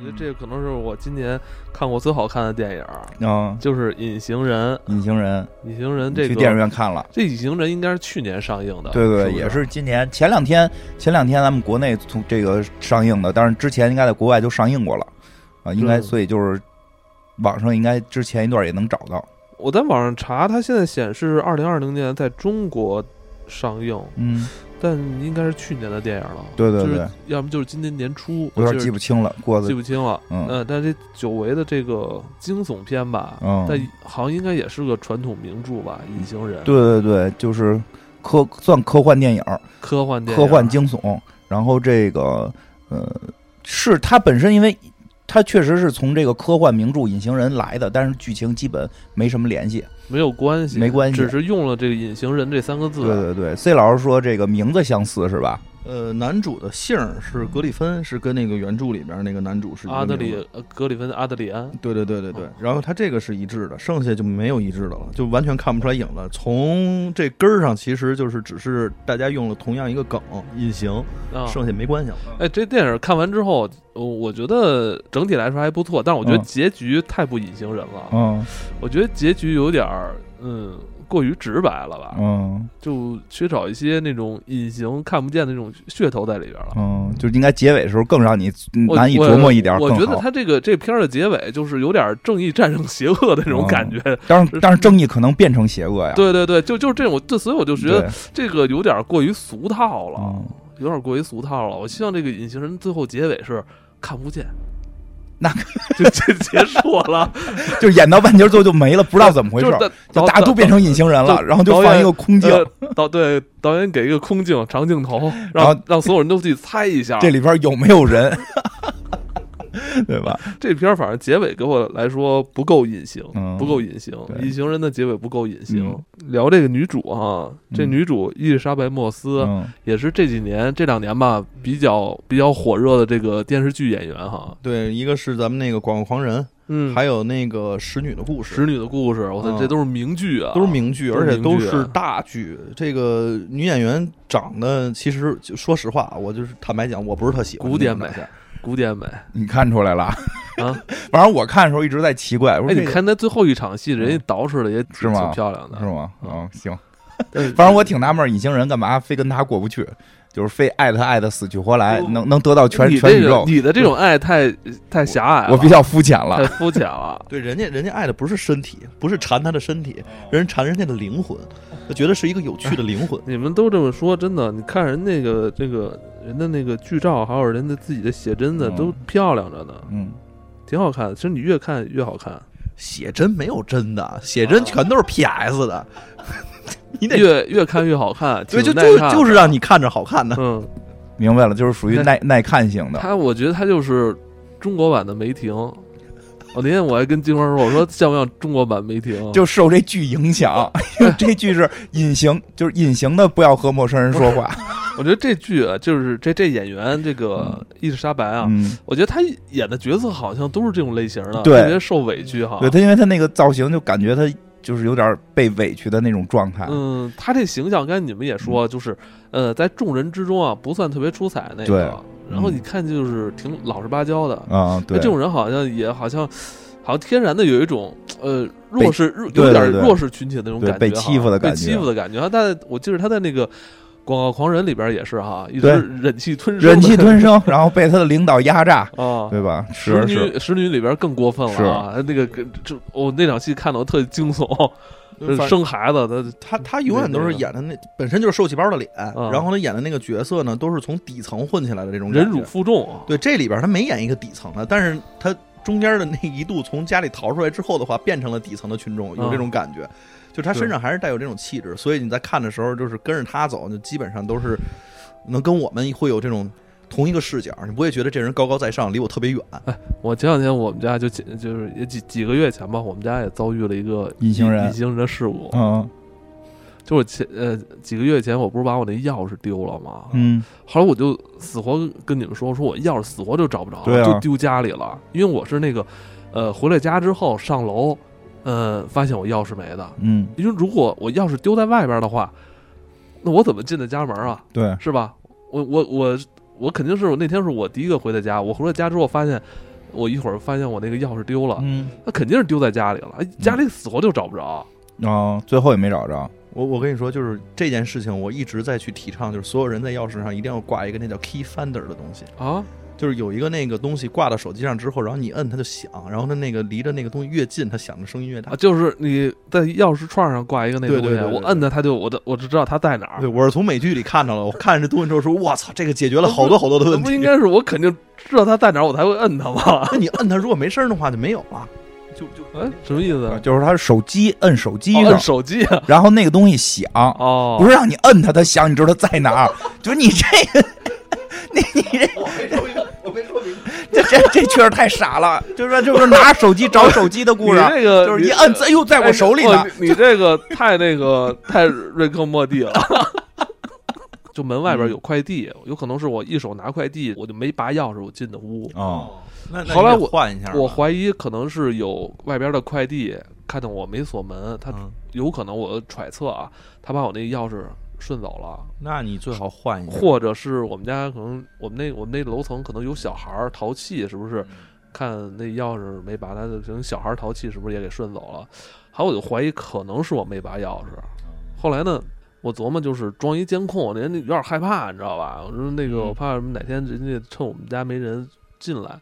我觉得这个可能是我今年看过最好看的电影，嗯，就是《隐形人》。隐形人，隐形人这个去电影院看了。这《隐形人》应该是去年上映的，对对，也是今年前两天，前两天咱们国内从这个上映的，但是之前应该在国外就上映过了啊，应该嗯所以就是网上应该之前一段也能找到。我在网上查，它现在显示二零二零年在中国上映，嗯，但应该是去年的电影了。对对对就是要么就是今年年初，有点记不清了，过记不清了。嗯。呃，但这久违的这个惊悚片吧，嗯。但好像应该也是个传统名著吧，《隐形人》对对对，就是科算科幻电影，科幻电影，科幻惊悚，然后这个呃，是它本身，因为它确实是从这个科幻名著《隐形人》来的，但是剧情基本没什么联系。没有关系，没关系只是用了这个“隐形人”这三个字。对对对，C 老师说这个名字相似是吧？呃，男主的姓是格里芬，是跟那个原著里边那个男主是阿德里格里芬阿德里安，对对对对对，然后他这个是一致的，剩下就没有一致的了，就完全看不出来影了。从这根儿上，其实就是只是大家用了同样一个梗“隐形”，啊，剩下没关系了。哎，这电影看完之后，呃我觉得整体来说还不错，但是我觉得嗯结局太不隐形人了。嗯我觉得结局有点儿，嗯，过于直白了吧，嗯就缺少一些那种隐形看不见的那种噱头在里边了。嗯，就应该结尾的时候更让你难以琢磨一点我。觉得他这个这片儿的结尾就是有点正义战胜邪恶的那种感觉。但是但是正义可能变成邪恶呀。对对对，就就是这种，这所以我就觉得，这个有点过于俗套了，嗯有点过于俗套了。我希望这个隐形人最后结尾是看不见，那 就就结束了，就演到半截儿之后就没了，不知道怎么回事就大家都变成隐形人了，然后就放一个空镜，呃导对导演给一个空镜长镜头，然后让让所有人都去猜一下。这里边有没有人？对吧？这片儿反正结尾给我来说不够隐形，嗯不够隐形。隐形人的结尾不够隐形。聊这个女主哈，这嗯女主伊丽莎白·莫斯、嗯也是这几年这两年吧比较比较火热的这个电视剧演员哈。对，一个是咱们那个《广告狂人》，嗯，还有那个《使女的故事》，使女的故事，我操，嗯这都是名剧啊，都是名剧，而且都是大剧。这个女演员长得，其实说实话，我就是坦白讲，我不是特喜欢古典美古典美你看出来了？啊。反正我看的时候一直在奇怪，我哎，说你看他最后一场戏，人家捯饬的也挺是吗挺漂亮的，是吗？嗯，行。嗯反正我挺纳闷，隐形人干嘛非跟他过不去？就是非爱他爱的死去活来，能能得到全全宇宙。你的这种爱太太狭隘了，我比较肤浅了太了。肤浅了。对，人家人家爱的不是身体，不是馋他的身体，人馋人家的灵魂，就觉得是一个有趣的灵魂。你们都这么说，真的，你看人那个这个人的那个剧照，还有人的自己的写真的，嗯都漂亮着呢，嗯，挺好看的。其实你越看越好看，写真没有真的，写真全都是 PS 的，你得越越看越好看。对，就就挺耐看就是让你看着好看的。嗯，明白了，就是属于耐耐看型的。他我觉得他就是中国版的梅婷。我那天我还跟金花说，我说像不像中国版梅婷？就受这剧影响，因为这剧是隐形，就是隐形的，不要和陌生人说话。我觉得这剧啊，就是这这演员这个伊丽莎白啊，嗯，我觉得她演的角色好像都是这种类型的，对特别受委屈哈。对她，因为她那个造型，就感觉她就是有点被委屈的那种状态。嗯，她这形象，刚才你们也说，就是呃，在众人之中啊，不算特别出彩那对个。然后你看，就是挺老实巴交的。啊，对，这种人好像也好像，好像天然的有一种呃弱势，弱有点弱势群体的那种感觉被欺负的感觉被欺负的感觉。他在我记得他在那个《广告狂人》里边也是哈，一直忍气吞声，忍气吞声，然后被他的领导压榨，啊。对吧？使是是，女使女里边更过分了啊！那个跟就我那场戏看的我特惊悚，反生孩子的他他永远都是演的那本身就是受气包的脸，嗯然后他演的那个角色呢，都是从底层混起来的这种忍辱负重啊。对，这里边他没演一个底层的，但是他中间的那一度从家里逃出来之后的话，变成了底层的群众，有这种感觉，就他身上还是带有这种气质，所以你在看的时候，就是跟着他走，就基本上都是能跟我们会有这种同一个视角，你不会觉得这人高高在上，离我特别远。我前两天我们家就几就是也几几个月前吧，我们家也遭遇了一个隐形人隐形人的事故。嗯就是前呃几个月前，我不是把我那钥匙丢了吗？嗯后来我就死活跟你们说，说我钥匙死活就找不着，啊就丢家里了。因为我是那个呃回了家之后上楼，呃发现我钥匙没的。嗯，因为如果我钥匙丢在外边的话，那我怎么进的家门啊？对，是吧？我我我我肯定是我那天是我第一个回的家，我回了家之后发现我一会儿发现我那个钥匙丢了，嗯，那肯定是丢在家里了，哎家里死活就找不着。哦，最后也没找着。我我跟你说，就是这件事情，我一直在去提倡，就是所有人在钥匙上一定要挂一个那叫 key finder 的东西，啊，就是有一个那个东西挂到手机上之后，然后你摁它就响，然后它那个离着那个东西越近，它响的声音越大啊，。就是你在钥匙串上挂一个那东西，对对对对对我摁它，它就我的我就知道它在哪儿对，。我是从美剧里看到了，我看着这东西之后说，我操，这个解决了好多好多的问题。不应该是我肯定知道它在哪儿，我才会摁它吗？那你摁它，如果没声的话就没有了，就就哎，什么意思？就是他手机摁手机摁手机啊？然后那个东西响，哦，不是让你摁它，它响，你知道它在哪儿？就是你这个，你你这。这这这确实太傻了，就是说就是拿手机找手机的故事你，这个就是一摁，哎呦，在我手里呢哎。你你这个太那个太瑞克莫蒂了。就门外边有快递，有可能是我一手拿快递，我就没拔钥匙，我进的屋。哦，后来我换一下，我怀疑可能是有外边的快递看到我没锁门，他嗯有可能我揣测啊，他把我那钥匙顺走了，那你最好换一个。或者是我们家可能我们那我们那楼层可能有小孩儿淘气，是不是？看那钥匙没拔，他可能小孩儿淘气，是不是也给顺走了？还有我就怀疑可能是我没拔钥匙。后来呢，我琢磨就是装一监控，人家有点害怕，你知道吧？我说那个嗯我怕什么哪天人家趁我们家没人进来。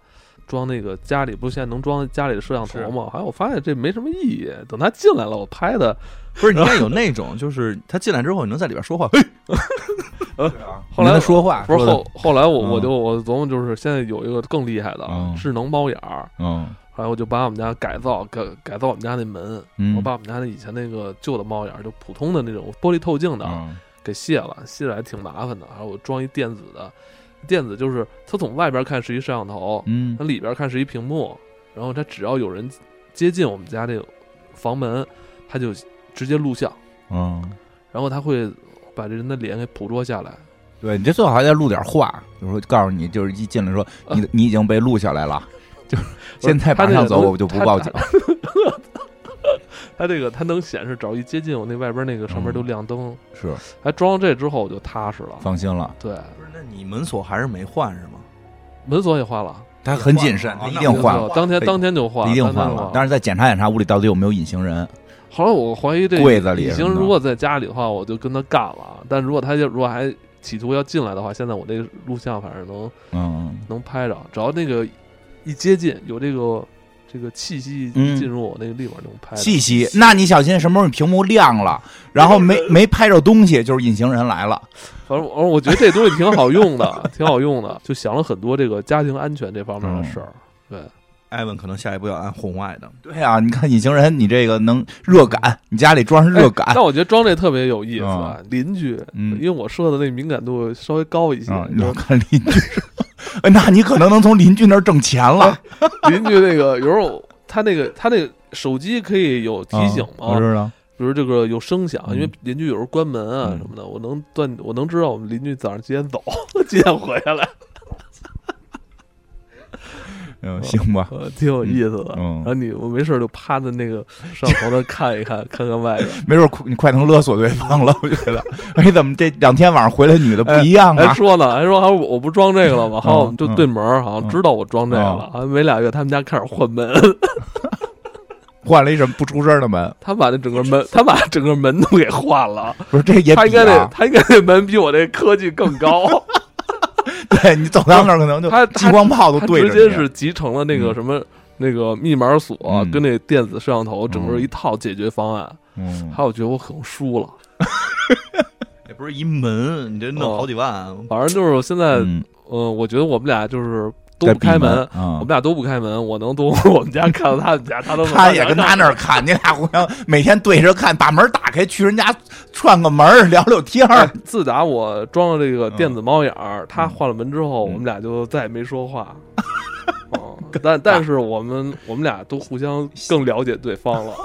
装那个家里不是现在能装家里的摄像头吗？后来我发现这没什么意义。等他进来了，我拍的 不是，你看有那种，就是他进来之后，你能在里边说话。嘿，后来说话不是后后来我嗯我就我琢磨就是现在有一个更厉害的嗯智能猫眼儿，嗯后来我就把我们家改造改改造我们家那门，嗯，我把我们家那以前那个旧的猫眼儿，就普通的那种玻璃透镜的，嗯给卸了，卸了还挺麻烦的。然后我装一电子的，电子就是它从外边看是一摄像头，嗯。它里边看是一屏幕，然后它只要有人接近我们家这个房门，它就直接录像，嗯，然后它会把这人的脸给捕捉下来。对你这最好还得录点话，就是说告诉你，就是一进来说你你已经被录下来了，就是现在马上走，我就不报警。它这个它能显示，只要一接近我那外边那个上面嗯都亮灯，是。还装了这之后我就踏实了。放心了，对，不是，那你门锁还是没换是吗？门锁也换了，他很谨慎，他一定换了，当天当天就换，一定换了。但是再检查检查屋里到底有没有隐形人，后来我怀疑这柜子里隐形如果在家里的话，我就跟他干了。但如果他就如果还企图要进来的话，现在我这个录像反正能嗯，能拍着，只要那个一接近有这个这个气息进入我那个立马就拍着。细细，那你小心什么时候你屏幕亮了，然后没没拍着东西，就是隐形人来了。反正我我觉得这东西挺好用的，挺好用的，就想了很多这个家庭安全这方面的事儿。对，艾文可能下一步要安红外的，对啊，你看隐形人，你这个能热感，你家里装上热感。但我觉得装这特别有意思，啊，邻居，嗯因为我设的那敏感度稍微高一些，啊，你知道你要看邻居，哎那你可能能从邻居那儿挣钱了。邻居那个有时候他那个他那个手机可以有提醒吗？我，知道，比如这个有声响，嗯。因为邻居有时候关门啊嗯。什么的，我能断我能知道我们邻居早上几点走，几点回来，嗯，行吧，呃，挺有意思的。嗯然后你我没事儿就趴在那个摄像头那看一看，看看外边。没准儿你快能勒索对方了，我觉得。哎，怎么这两天晚上回来女的不一样啊？还说呢，还说还我我不装这个了吗？好像我们就嗯对门儿，好像知道我装这个了。好像没俩月，他们家开始换门，换了一什么不出声的门？他把那整个门，他把整个门都给换了。不是，这也他应该得，比啊。他应该那门比我这科技更高。对你走到那儿可能就他激光炮都对着。直接是集成了那个嗯什么、那个密码锁、嗯跟那电子摄像头整个嗯一套解决方案。嗯，还有，我觉得我可能输了。也不是一门，你这弄好几万，反正就是现在，嗯，嗯、我觉得我们俩就是都不开门我们。俩都不开门，我能从 我们家看到他们家，他都他也跟他那儿看，你俩互相每天对着看，把门打开，去人家串个门聊聊天哎儿。自打我装了这个电子猫眼儿，他嗯换了门之后，嗯我们俩就再也没说话。哦，但但是我们我们俩都互相更了解对方了。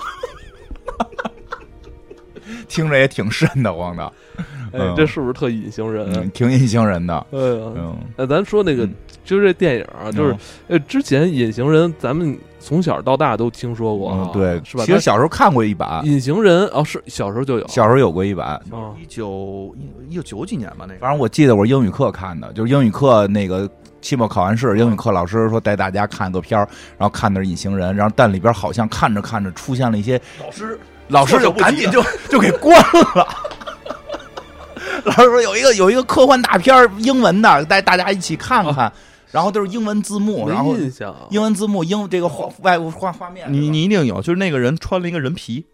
听着也挺瘆得慌的，哎嗯，这是不是特隐形人？嗯，挺隐形人的。哎呀，嗯，那咱说那个嗯，就是这电影啊，就是呃，之前隐形人咱们从小到大都听说过啊，，嗯对，是吧？其实小时候看过一版，隐形人哦，是小时候就有，小时候有过一版。啊一九一九九几年吧，那个。反正我记得我英语课看的，就是英语课那个期末考完试，英语课老师说带大家看个片儿，然后看的是《隐形人》，然后但里边好像看着看着出现了一些老师。老师就赶紧就就给关了。老师说有一个有一个科幻大片儿英文的，带大家一起看看，然后都是英文字幕，然后英文字幕英这个画外部画画面，你你一定有，就是那个人穿了一个人皮，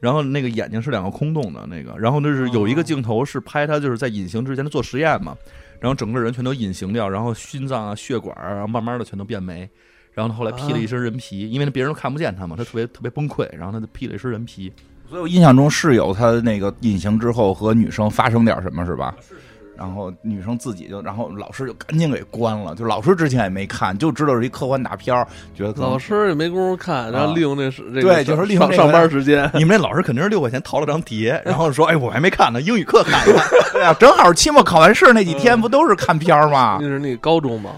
然后那个眼睛是两个空洞的那个，然后就是有一个镜头是拍他就是在隐形之前他做实验嘛，然后整个人全都隐形掉，然后心脏啊血管啊，然后慢慢的全都变没，然后他后来披了一身人皮，因为别人都看不见他嘛，他特别特别崩溃，然后他就披了一身人皮，所以我印象中是有他那个隐形之后和女生发生点什么，是吧？然后女生自己就，然后老师就赶紧给关了。就老师之前也没看，就知道是一科幻大片儿，觉得老师也没工夫看，然后利用那时这个对就是利用上上班时间，你们那老师肯定是六块钱淘了张碟，然后说 哎我还没看呢，英语课看了，对啊，正好期末考完试那几天不都是看片儿吗那？是那个高中嘛，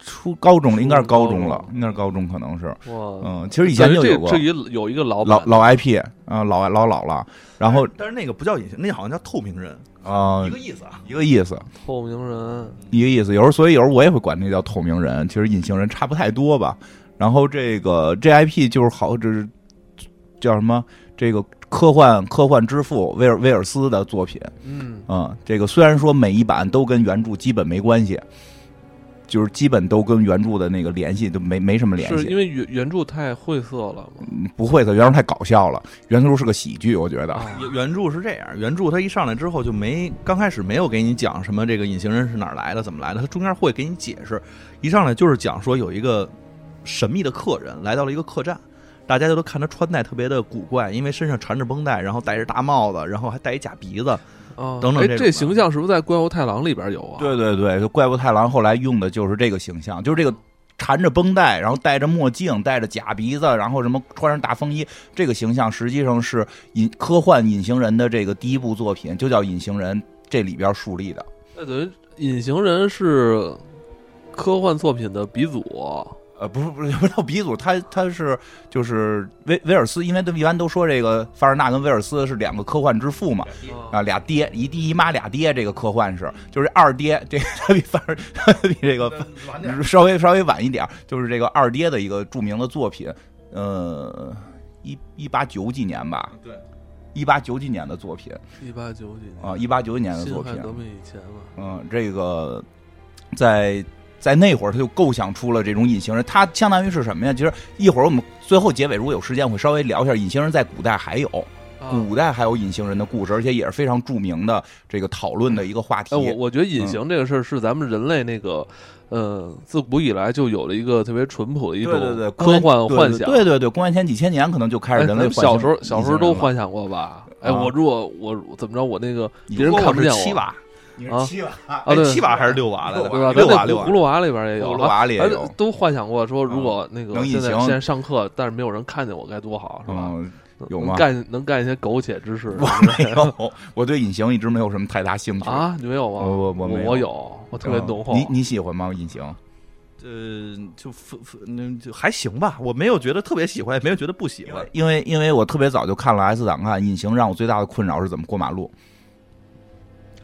初高中了，应该是高中了，应该是高中，可能是。哇，嗯，其实以前就有过这这一有一个老老老 IP 啊，老老老了，然后但是那个不叫隐形，那好像叫透明人，啊一个意思啊。一个意思，透明人，一个意思。有时候，所以有时候我也会管那叫透明人，其实隐形人差不太多吧。然后这个 JIP 就是好，这是叫什么？这个科幻科幻之父威尔威尔斯的作品。嗯，嗯，这个虽然说每一版都跟原著基本没关系，就是基本都跟原著的那个联系都没没什么联系。是因为原原著太晦涩了不晦涩，原著太搞笑了，原著是个喜剧，我觉得。啊原原著是这样，原著他一上来之后就没刚开始没有给你讲什么这个隐形人是哪儿来的，怎么来的，他中间会给你解释。一上来就是讲说有一个神秘的客人来到了一个客栈，大家就都看他穿戴特别的古怪，因为身上缠着绷带，然后戴着大帽子，然后还戴一假鼻子。等等这这形象是不是在《怪物太郎》里边有啊？对对对，就怪物太郎后来用的就是这个形象，就是这个缠着绷带，然后戴着墨镜，戴着假鼻子，然后什么穿上大风衣，这个形象实际上是隐科幻隐形人的这个第一部作品，就叫隐形人，这里边树立的。那等于隐形人是科幻作品的鼻祖，呃，不是不是 不叫鼻祖，他他是就是威威尔斯，因为都一般都说这个凡尔纳跟威尔斯是两个科幻之父嘛，啊，俩爹，一爹一妈俩爹，这个科幻是，就是二爹，这个他比凡尔他比这个稍微稍微晚一点，就是这个二爹的一个著名的作品，呃，一一八九几年吧，对，一八九几年的作品一八九几年啊，一八九几年的作品，革命以前嘛，嗯，这个在在那会儿他就构想出了这种隐形人，他相当于是什么呀？其实一会儿我们最后结尾如果有时间会稍微聊一下隐形人在古代还有。啊古代还有隐形人的故事，而且也是非常著名的这个讨论的一个话题。哎，我我觉得隐形这个事儿是咱们人类那个，呃，自古以来就有了一个特别淳朴的一种科幻幻想。对对对，公元前几千年可能就开哎，始人类幻想小时候小时候都幻想过吧？哎，啊我如果我怎么着，我那个你别人看不见我七瓦，啊，哎对，七瓦还是六瓦来的？对吧？六瓦六瓦葫。芦娃里边也有，葫芦娃里也哎有都幻想过说，如果那个能隐形现在现在上课，但是没有人看见我该多好，是吧？嗯，有能吗干能干一些苟且之事我没有，我对隐形一直没有什么太大兴趣。啊？你没有吗？我我我没有我有，我特别嗯浓厚。你你喜欢吗？隐形？呃，就那就还行吧，我没有觉得特别喜欢，也没有觉得不喜欢。因为因为我特别早就看了《S 档案》，隐形让我最大的困扰是怎么过马路。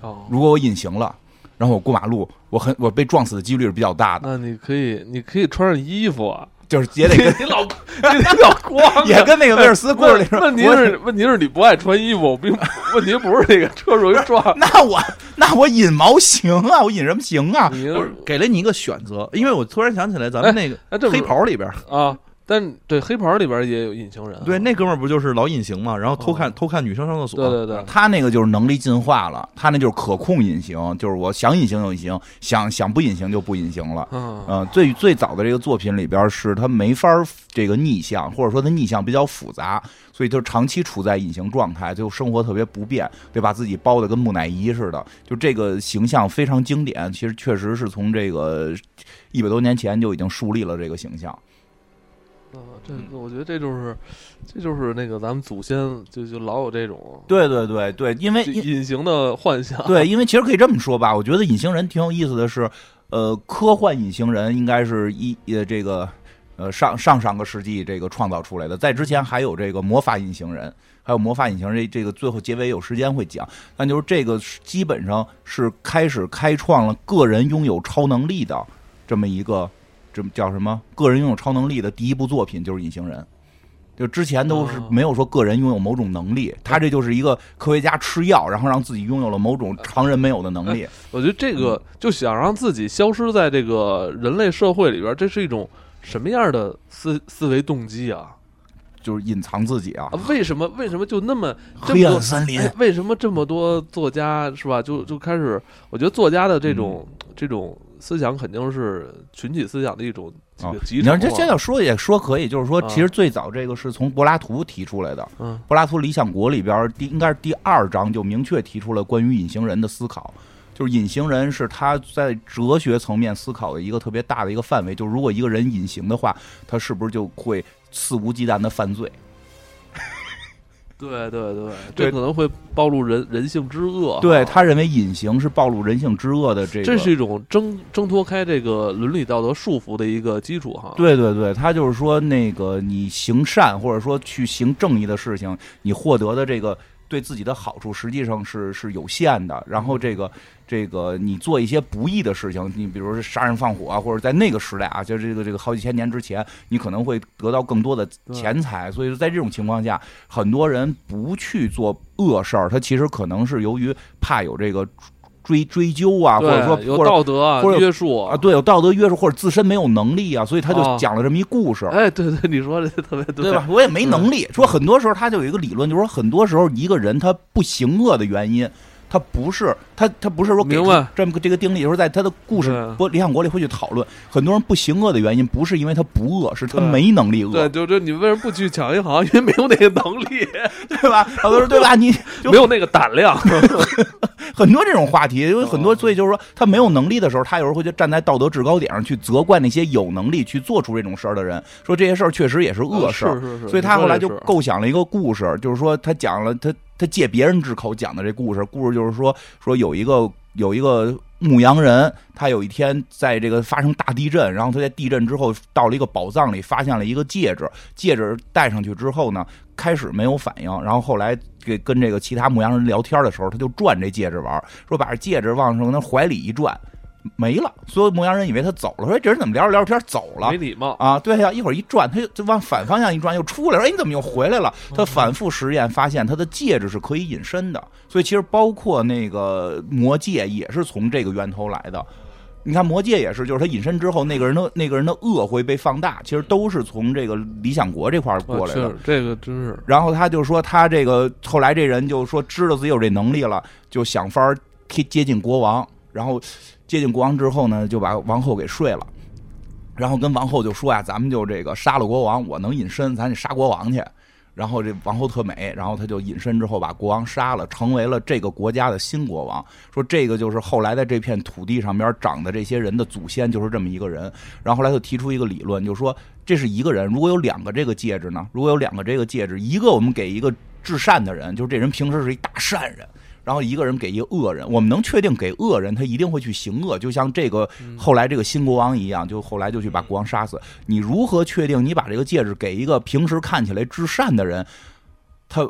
哦，如果我隐形了，然后我过马路，我很我被撞死的几率是比较大的，那你可以，你可以穿上衣服啊。就是也得跟你老 你老光 也跟那个威尔斯故事里说，问题是问题是你不爱穿衣服，并 问题不是那个车容易撞。那我那我隐毛行啊，我隐什么行啊？我给了你一个选择，因为我突然想起来，咱们那个黑袍里边，啊，但对黑袍里边也有隐形人啊，对那哥们儿不就是老隐形嘛，然后偷看哦偷看女生上厕所，对对对，他那个就是能力进化了，他那就是可控隐形，就是我想隐形就隐形，想想不隐形就不隐形了。嗯嗯，最最早的这个作品里边是他没法儿这个逆向，或者说他逆向比较复杂，所以就长期处在隐形状态，就生活特别不便，得把自己包的跟木乃伊似的。就这个形象非常经典，其实确实是从这个一百多年前就已经树立了这个形象。嗯，这个我觉得这就是这就是那个咱们祖先就就老有这种对对对对，因为隐形的幻想。对，因为其实可以这么说吧，我觉得隐形人挺有意思的是，呃，科幻隐形人应该是一呃这个呃上上上个世纪这个创造出来的，在之前还有这个魔法隐形人，还有魔法隐形人这个最后结尾有时间会讲。但就是这个基本上是开始开创了个人拥有超能力的这么一个，这叫什么？个人拥有超能力的第一部作品就是隐形人。就之前都是没有说个人拥有某种能力，他这就是一个科学家吃药，然后让自己拥有了某种常人没有的能力。我觉得这个就想让自己消失在这个人类社会里边，这是一种什么样的思思维动机啊？就是隐藏自己啊？为什么？为什么就那么黑暗森林？为什么这么多作家是吧？就就开始，我觉得作家的这种这种思想肯定是群体思想的一种。啊，你要这现在说也说可以，就是说，其实最早这个是从柏拉图提出来的。嗯，柏拉图《理想国》里边第应该是第二章就明确提出了关于隐形人的思考，就是隐形人是他在哲学层面思考的一个特别大的一个范围，就是如果一个人隐形的话，他是不是就会肆无忌惮的犯罪？对对对，这可能会暴露人人性之恶。对他认为隐形是暴露人性之恶的，这这是一种挣挣脱开这个伦理道德束缚的一个基础哈。对对对，他就是说那个你行善或者说去行正义的事情，你获得的这个。对自己的好处实际上是是有限的，然后这个这个你做一些不义的事情，你比如说杀人放火啊，或者在那个时代啊，就这个这个好几千年之前，你可能会得到更多的钱财，所以说在这种情况下，很多人不去做恶事儿，他其实可能是由于怕有这个。追追究啊，或者说有道德或者约束啊，对，有道德约束或者自身没有能力啊，所以他就讲了这么一故事。哎，对对，你说的特别对吧？我也没能力。说很多时候他就有一个理论，就是说很多时候一个人他不行恶的原因。他不是他，他不是说给这么个这个定力，就是在他的故事《不理想国》里会去讨论，很多人不行恶的原因，不是因为他不恶，是他没能力恶。对，就就，你为什么不去抢银行？因为没有那个能力，对吧？好多人对吧？你没有那个胆量。很多这种话题，因为很多，所以就是说，他没有能力的时候，他有时候会去站在道德制高点上去责怪那些有能力去做出这种事儿的人，说这些事儿确实也是恶事。是是是。所以他后来就构想了一个故事，就是说他讲了他。他借别人之口讲的这故事，故事就是说，说有一个有一个牧羊人，他有一天在这个发生大地震，然后他在地震之后到了一个宝藏里，发现了一个戒指，戒指戴上去之后呢，开始没有反应，然后后来给跟这个其他牧羊人聊天的时候，他就转这戒指玩，说把这戒指往上那怀里一转。没了，所有牧羊人以为他走了，说这人怎么聊着聊着天走了？没礼貌啊！对呀，一会儿一转，他就就往反方向一转，又出来了。哎，你怎么又回来了？他反复实验，发现他的戒指是可以隐身的。所以其实包括那个魔戒也是从这个源头来的。你看魔戒也是，就是他隐身之后，那个人的那个人的恶会被放大，其实都是从这个理想国这块过来的。这个真是。然后他就说，他这个后来这人就说，知道自己有这能力了，就想法贴接近国王，然后。接近国王之后呢，就把王后给睡了，然后跟王后就说呀：“咱们就这个杀了国王，我能隐身，咱得杀国王去。”然后这王后特美，然后他就隐身之后把国王杀了，成为了这个国家的新国王。说这个就是后来在这片土地上边长的这些人的祖先，就是这么一个人。然后后来就提出一个理论，就说这是一个人，如果有两个这个戒指呢？如果有两个这个戒指，一个我们给一个至善的人，就是这人平时是一大善人。然后一个人给一个恶人，我们能确定给恶人，他一定会去行恶，就像这个后来这个新国王一样，就后来就去把国王杀死。你如何确定你把这个戒指给一个平时看起来至善的人，他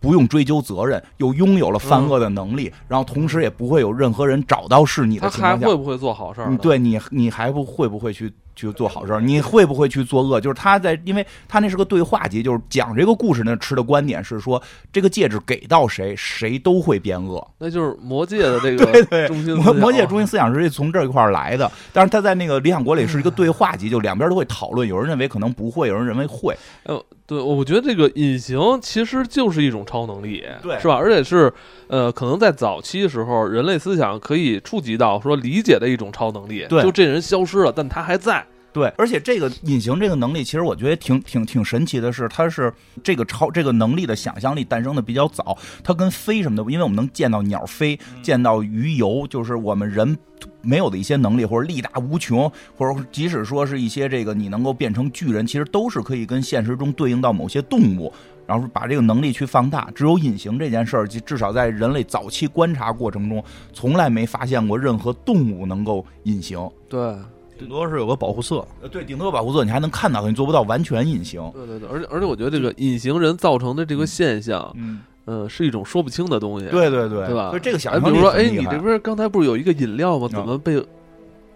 不用追究责任，又拥有了犯恶的能力，然后同时也不会有任何人找到是你的情况下，他还会不会做好事儿？对你，你还不会不会去？去做好事儿你会不会去做恶？就是他在，因为他那是个对话集，就是讲这个故事呢。持的观点是说，这个戒指给到谁，谁都会变恶。那就是魔戒的这个 对对中心魔魔戒中心思想是从这一块来的。但是他在那个理想国里是一个对话集，就两边都会讨论。有人认为可能不会，有人认为会。呃，对，我觉得这个隐形其实就是一种超能力，对，是吧？而且是呃，可能在早期的时候，人类思想可以触及到说理解的一种超能力。对，就这人消失了，但他还在。对，而且这个隐形这个能力，其实我觉得挺挺挺神奇的，是它是这个超这个能力的想象力诞生的比较早。它跟飞什么的，因为我们能见到鸟飞，见到鱼游，就是我们人没有的一些能力，或者力大无穷，或者即使说是一些这个你能够变成巨人，其实都是可以跟现实中对应到某些动物，然后把这个能力去放大。只有隐形这件事儿，至少在人类早期观察过程中，从来没发现过任何动物能够隐形。对。顶多是有个保护色。呃，对，顶多有保护色，你还能看到，你做不到完全隐形。对对对，而且而且我觉得这个隐形人造成的这个现象，嗯，呃，是一种说不清的东西。对对对，对吧？所以这个想哎，象力比如说，哎，你这边刚才不是有一个饮料吗？怎么被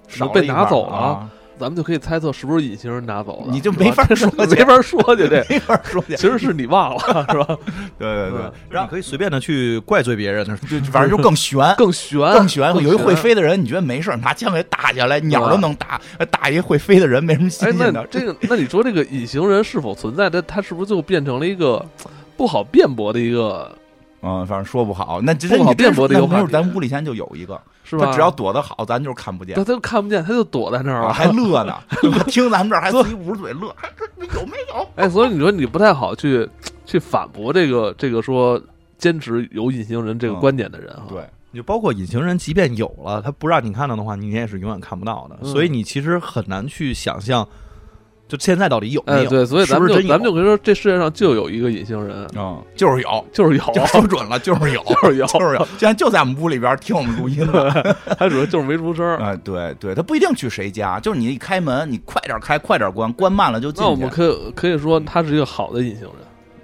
少了被拿走了啊？咱们就可以猜测是不是隐形人拿走的，你就没法说没法说去，这没法说去。其实是你忘了，是吧？对对对嗯，然后你可以随便的去怪罪别人，反正就更悬。更悬，更悬，有一会飞的人，你觉得没事儿，拿枪给打下来，鸟都能打，打一会飞的人没什么新哎，鲜的。那这个，那你说这个隐形人是否存在？它它是不是就变成了一个不好辩驳的一个，嗯，反正说不好。那这不好你辩驳的一个话题那没准咱屋里现在就有一个，是吧？他只要躲得好，咱就是看不见他，他就看不见，他就躲在那儿啊了，还乐呢。听咱们这儿还自己捂着嘴乐，还这有没有？哎，所以你说你不太好去去反驳这个这个说坚持有隐形人这个嗯观点的人哈。对，你就包括隐形人，即便有了，他不让你看到的话，你也是永远看不到的。嗯所以你其实很难去想象，就现在到底有没哎，有？对，所以咱们就是是咱们就可以说，这世界上就有一个隐形人，嗯，就是有，就是有，就说准了，就是有，就是有，就是有。现在就在我们屋里边听我们录音呢。他主要就是没出声儿。啊，对对，他不一定去谁家，就是你一开门，你快点开，快点关，关慢了就进那我们去。可以可以说他是一个好的隐形人。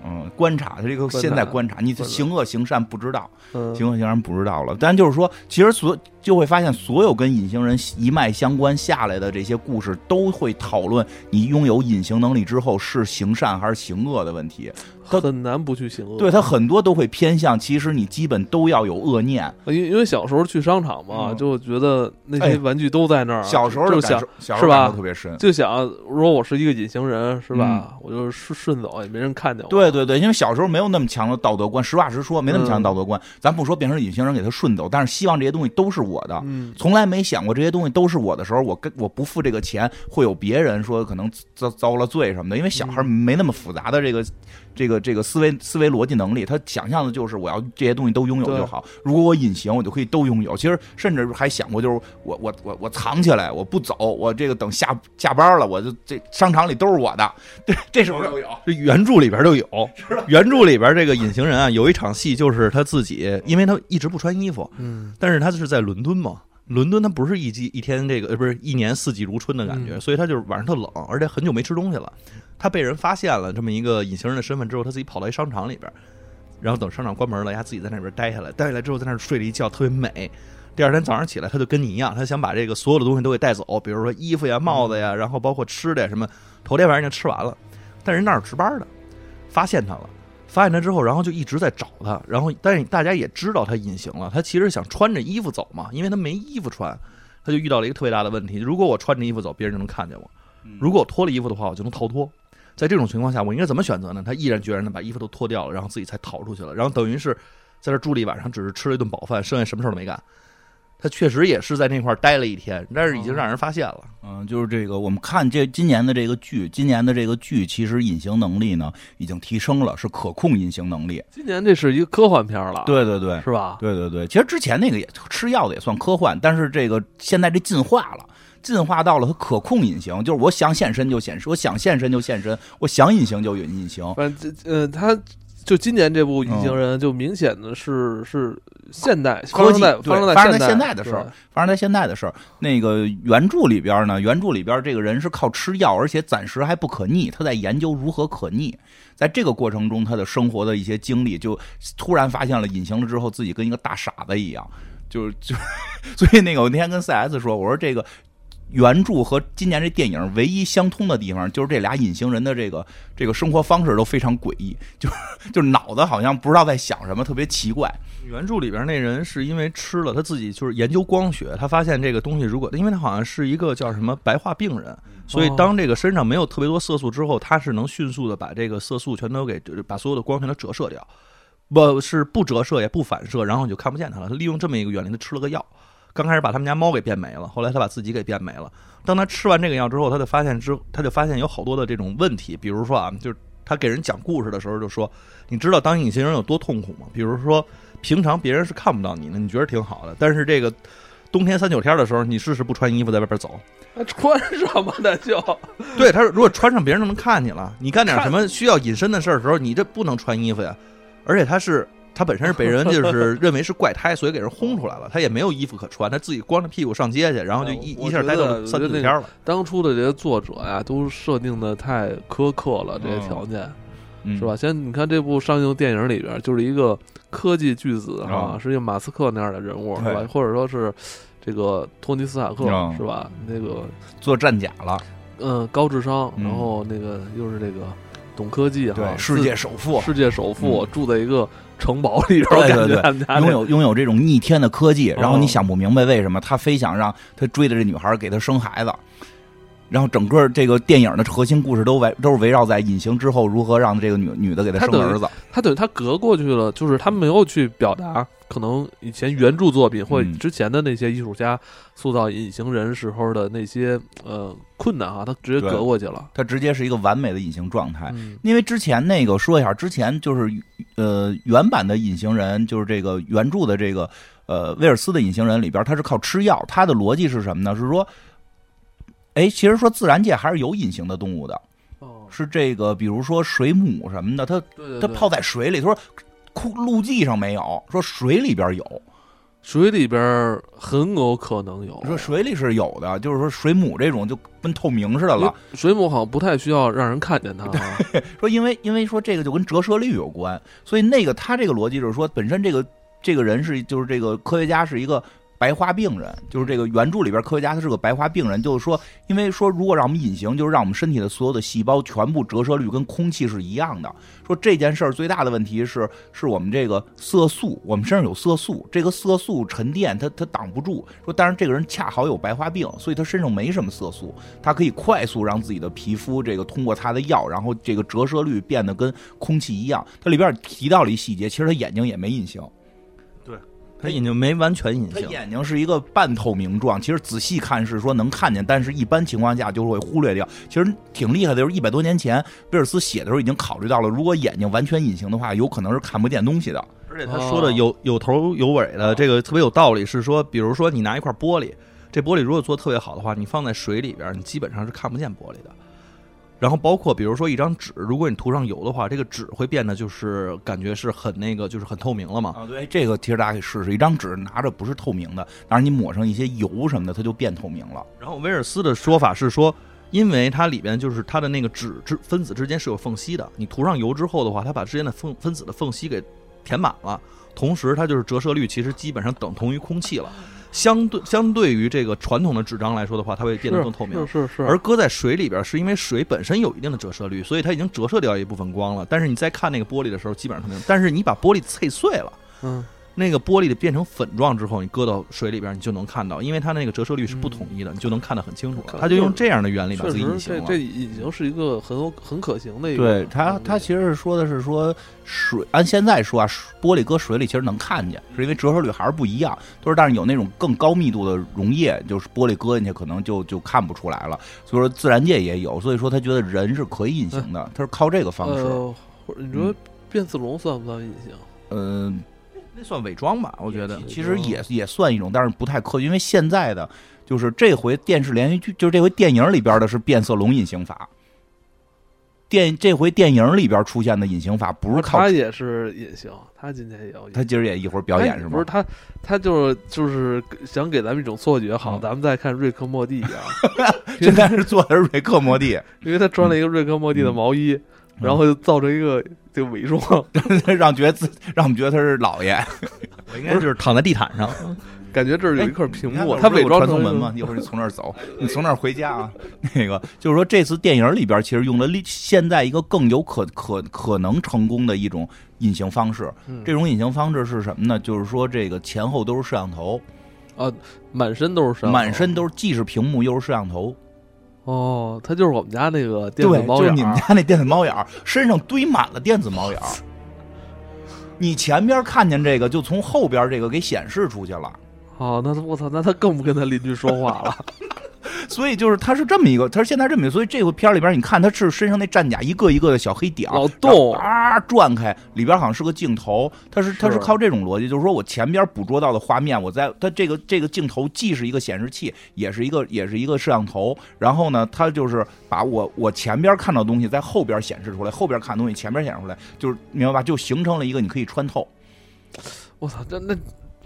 嗯，观察他这个现在观察，你观察行恶行善不知道，嗯，行恶行善不知道了。但就是说，其实所就会发现，所有跟隐形人一脉相关下来的这些故事，都会讨论你拥有隐形能力之后是行善还是行恶的问题。他很难不去行恶。对他很多都会偏向，其实你基本都要有恶念。因为因为小时候去商场嘛，嗯就觉得那哎些玩具都在那儿，小时候就想是吧特别深。就想，如果我是一个隐形人，是吧？我就顺顺走，也没人看见我。对对对，因为小时候没有那么强的道德观，实话实说，没那么强的道德观。咱不说变成隐形人给他顺走，但是希望这些东西都是我的。嗯，从来没想过这些东西都是我的时候，我跟我不付这个钱，会有别人说可能遭遭了罪什么的。因为小孩没那么复杂的这个这个这个思维思维逻辑能力，他想象的就是我要这些东西都拥有就好。如果我隐形，我就可以都拥有。其实甚至还想过，就是我我我我藏起来，我不走，我这个等下下班了，我就这商场里都是我的。对，这时候都有。这原著里边就有，原著里边这个隐形人啊，有一场戏就是他自己，因为他一直不穿衣服，嗯，但是他是在伦敦嘛，伦敦它不是一季一天这个，呃，不是一年四季如春的感觉，嗯所以它就是晚上特冷，而且很久没吃东西了。他被人发现了这么一个隐形人的身份之后，他自己跑到一商场里边，然后等商场关门了，他自己在那边待下来，待下来之后在那儿睡了一觉，特别美。第二天早上起来，他就跟你一样，他想把这个所有的东西都给带走，比如说衣服呀、帽子呀，然后包括吃的呀什么，头天晚上就吃完了。但人那儿值班的，发现他了，发现他之后，然后就一直在找他，然后但是大家也知道他隐形了，他其实想穿着衣服走嘛，因为他没衣服穿，他就遇到了一个特别大的问题：如果我穿着衣服走，别人就能看见我；如果我脱了衣服的话，我就能逃脱。在这种情况下，我应该怎么选择呢？他毅然决然的把衣服都脱掉了，然后自己才逃出去了，然后等于是在这住了一晚上，只是吃了一顿饱饭，剩下什么事儿都没干。他确实也是在那块儿待了一天，但是已经让人发现了。嗯，就是这个，我们看这今年的这个剧，今年的这个剧，其实隐形能力呢已经提升了，是可控隐形能力。今年这是一个科幻片了，，对对对，是吧？对对对，其实之前那个也吃药的也算科幻，但是这个现在这进化了，进化到了它可控隐形，就是我想现身就现身，我想现身就现身，我想隐形就隐隐形。反正这呃，他就今年这部《隐形嗯人》就明显的是是现代科技发生在现现代的事儿发生在现代的事儿。那个原著里边呢，原著里边这个人是靠吃药，而且暂时还不可逆，他在研究如何可逆。在这个过程中，他的生活的一些经历，就突然发现了隐形了之后，自己跟一个大傻子一样，就是就，所以那个我那天跟 CS 说，我说这个。原著和今年这电影唯一相通的地方，就是这俩隐形人的这个这个生活方式都非常诡异，就是就是脑子好像不知道在想什么，特别奇怪。原著里边那人是因为吃了，他自己就是研究光学，他发现这个东西如果，因为他好像是一个叫什么白化病人，所以当这个身上没有特别多色素之后，他是能迅速的把这个色素全都给把所有的光全都折射掉，不是不折射也不反射，然后你就看不见他了。他利用这么一个原理，他吃了个药。刚开始把他们家猫给变没了，后来他把自己给变没了。当他吃完这个药之后，他就发现之他就发现有好多的这种问题，比如说啊，就是他给人讲故事的时候就说，你知道当隐形人有多痛苦吗？比如说平常别人是看不到你的，你觉得挺好的，但是这个冬天三九天的时候，你试试不穿衣服在外边走。那穿什么的就 对，他说如果穿上别人就能看你了，你干点什么需要隐身的事儿的时候，你这不能穿衣服呀。而且他是他本身是被人 就是认为是怪胎，所以给人轰出来了。他也没有衣服可穿，他自己光着屁股上街去，然后就一我一下待到三天了。当初的这些作者呀，都设定的太苛刻了，这些条件、嗯是吧？？先你看这部上映电影里边，就是一个科技巨子哈、啊是一个马斯克那样的人物是吧？或者说是这个托尼斯塔克、啊是吧？那个做战甲了，嗯，高智商，嗯然后那个又是这个懂科技哈，对，世界首富，世界首富、住在一个城堡里边，对对对拥有拥有这种逆天的科技，然后哦你想不明白为什么他非想让他追的这女孩给他生孩子，然后整个这个电影的核心故事都围都是围绕在隐形之后如何让这个女女的给他生儿子，他等于他隔过去了，就是他没有去表达可能以前原著作品或者嗯之前的那些艺术家塑造隐形人时候的那些呃困难啊，他直接隔过去了。他直接是一个完美的隐形状态。嗯因为之前那个说一下，之前就是呃原版的隐形人，就是这个原著的这个呃威尔斯的隐形人里边，他是靠吃药。他的逻辑是什么呢？是说，哎，其实说自然界还是有隐形的动物的，哦，是这个比如说水母什么的，它它泡在水里，他说库陆地上没有，说水里边有，水里边很有可能有。说水里是有的，就是说水母这种就跟透明似的了。水母好像不太需要让人看见它啊。说因为因为说这个就跟折射率有关，所以那个他这个逻辑就是说，本身这个这个人是就是这个科学家是一个白化病人，就是这个原著里边科学家他是个白化病人，就是说，因为说如果让我们隐形，就是让我们身体的所有的细胞全部折射率跟空气是一样的。说这件事儿最大的问题是，是我们这个色素，我们身上有色素，这个色素沉淀它它挡不住。说但是这个人恰好有白化病，所以他身上没什么色素，他可以快速让自己的皮肤这个通过他的药，然后这个折射率变得跟空气一样。它里边提到了一细节，其实他眼睛也没隐形。他眼睛没完全隐形他形，眼睛是一个半透明状，其实仔细看是说能看见，但是一般情况下就会忽略掉。其实挺厉害的，就是一百多年前威尔斯写的时候已经考虑到了，如果眼睛完全隐形的话，有可能是看不见东西的。而且他说的有有头有尾的，这个特别有道理。是说，比如说你拿一块玻璃，这玻璃如果做的特别好的话，你放在水里边，你基本上是看不见玻璃的。然后包括比如说一张纸，如果你涂上油的话，这个纸会变得就是感觉是很那个，就是很透明了嘛。啊，对，这个其实大家可以试试，一张纸拿着不是透明的，但是你抹上一些油什么的，它就变透明了。然后威尔斯的说法是说，因为它里边就是它的那个纸之分子之间是有缝隙的，你涂上油之后的话，它把之间的分分子的缝隙给填满了，同时它就是折射率其实基本上等同于空气了。相对相对于这个传统的纸张来说的话，它会变得更透明。是是是，而搁在水里边，是因为水本身有一定的折射率，所以它已经折射掉一部分光了。但是你再看那个玻璃的时候，基本上透明。但是你把玻璃碎碎了，嗯，那个玻璃的变成粉状之后，你搁到水里边，你就能看到，因为它那个折射率是不统一的，你就能看得很清楚了。它就用这样的原理把自己隐形了。这这隐形是一个很有很可行的一个。对他，他其实是说的是说水，按现在说啊，玻璃搁水里其实能看见，是因为折射率还是不一样。都是但是有那种更高密度的溶液，就是玻璃搁进去可能就就看不出来了。所以说自然界也有，所以说他觉得人是可以隐形的，他是靠这个方式。呃，或者你说变色龙算不算隐形？嗯，那算伪装吧，我觉得。其实也也算一种，但是不太科学，因为现在的就是这回电视连续剧，就是这回电影里边的是变色龙隐形法。电这回电影里边出现的隐形法不是靠他也是隐形，他今天也要隐形。他今儿也一会儿表演是吗？不是他，他就是就是想给咱们一种错觉，好，嗯咱们在看瑞克莫蒂一样，现在是做的是瑞克莫蒂，因为他穿了一个瑞克莫蒂的毛衣，嗯然后就造成一个这个伪装，让觉得自让我们觉得他是老爷。我应该就是躺在地毯上，感觉这儿有一块屏幕，哎他伪装成传送门嘛，一会儿你从那儿走，你从那儿回家啊。那个就是说，这次电影里边其实用了另现在一个更有可可可能成功的一种隐形方式。嗯这种隐形方式是什么呢？就是说这个前后都是摄像头，啊，满身都是摄像头满身都是既是屏幕又是摄像头。哦，他就是我们家那个电子，猫眼儿就是你们家那电子猫眼儿，身上堆满了电子猫眼儿。你前边看见这个，就从后边这个给显示出去了。哦，那他我操，那他更不跟他邻居说话了。所以就是他是这么一个，他是现在这么一个，所以这个片儿里边你看他是身上那战甲一个一个的小黑点儿老动啊转开，里边好像是个镜头，他是他是是靠这种逻辑，就是说我前边捕捉到的画面，我在他这个这个镜头既是一个显示器，也是一个也是一个摄像头，然后呢，他就是把我我前边看到东西在后边显示出来，后边看东西前边显示出来，就是明白吧？就形成了一个你可以穿透。我操，这那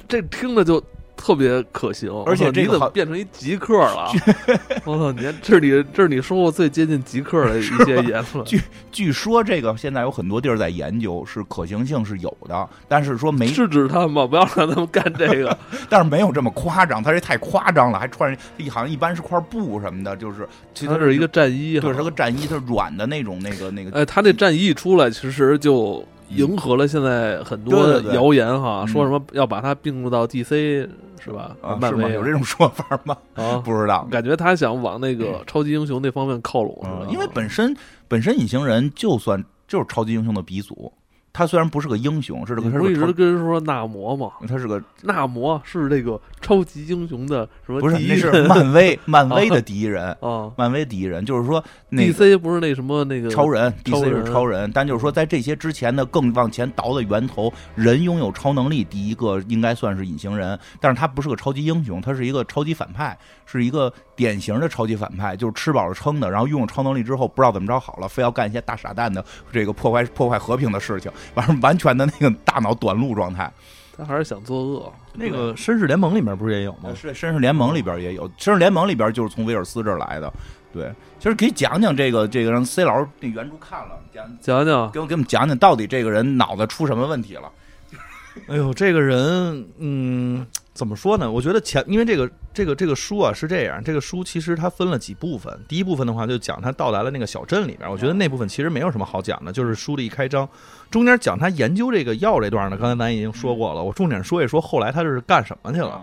这听着就特别可行，而且我操你怎么这个变成一极客了？我操，你看这是你这是你说过最接近极客的一些言论。据据说这个现在有很多地儿在研究，是可行性是有的，但是说没，制止他们吧，不要让他们干这个。但是没有这么夸张，他这太夸张了，还穿一好像一般是块布什么的，就是其实它是一个战衣，对，是个战衣，它是软的那种那个那个，哎，他那战衣一出来，其实就迎合了现在很多对对对谣言哈，嗯说什么要把它并入到 DC 是吧？啊，是吗？漫威有这种说法吗？啊，不知道。感觉他想往那个超级英雄那方面靠拢，是吧嗯，因为本身本身隐形人就算就是超级英雄的鼻祖，他虽然不是个英雄，是这个你不是一直跟人说纳摩嘛？他是个纳摩是这个超级英雄的什么不是那是漫威 漫威的第一人，啊漫威第一人，就是说那个？DC 不是那什么那个超人，DC 是超人，但就是说在这些之前的更往前倒的源头，人拥有超能力，第一个应该算是隐形人，但是他不是个超级英雄，他是一个超级反派，是一个典型的超级反派，就是吃饱了撑的，然后拥有超能力之后不知道怎么着好了，非要干一些大傻蛋的这个破坏破坏和平的事情，完完全的那个大脑短路状态。他还是想作恶。那个绅士联盟里面不是也有吗？是绅士联盟里边也有，绅士联盟里边就是从威尔斯这儿来的。对，其实可以讲讲这个这个让 C 老师那原著看了，讲讲讲给我给我们讲讲到底这个人脑子出什么问题了。哎呦，这个人，嗯，怎么说呢？我觉得前，因为这个这个这个书啊是这样，这个书其实它分了几部分。第一部分的话，就讲他到达了那个小镇里边，我觉得那部分其实没有什么好讲的，就是书的一开章，中间讲他研究这个药这段呢，刚才咱已经说过了，我重点说一说后来他是干什么去了。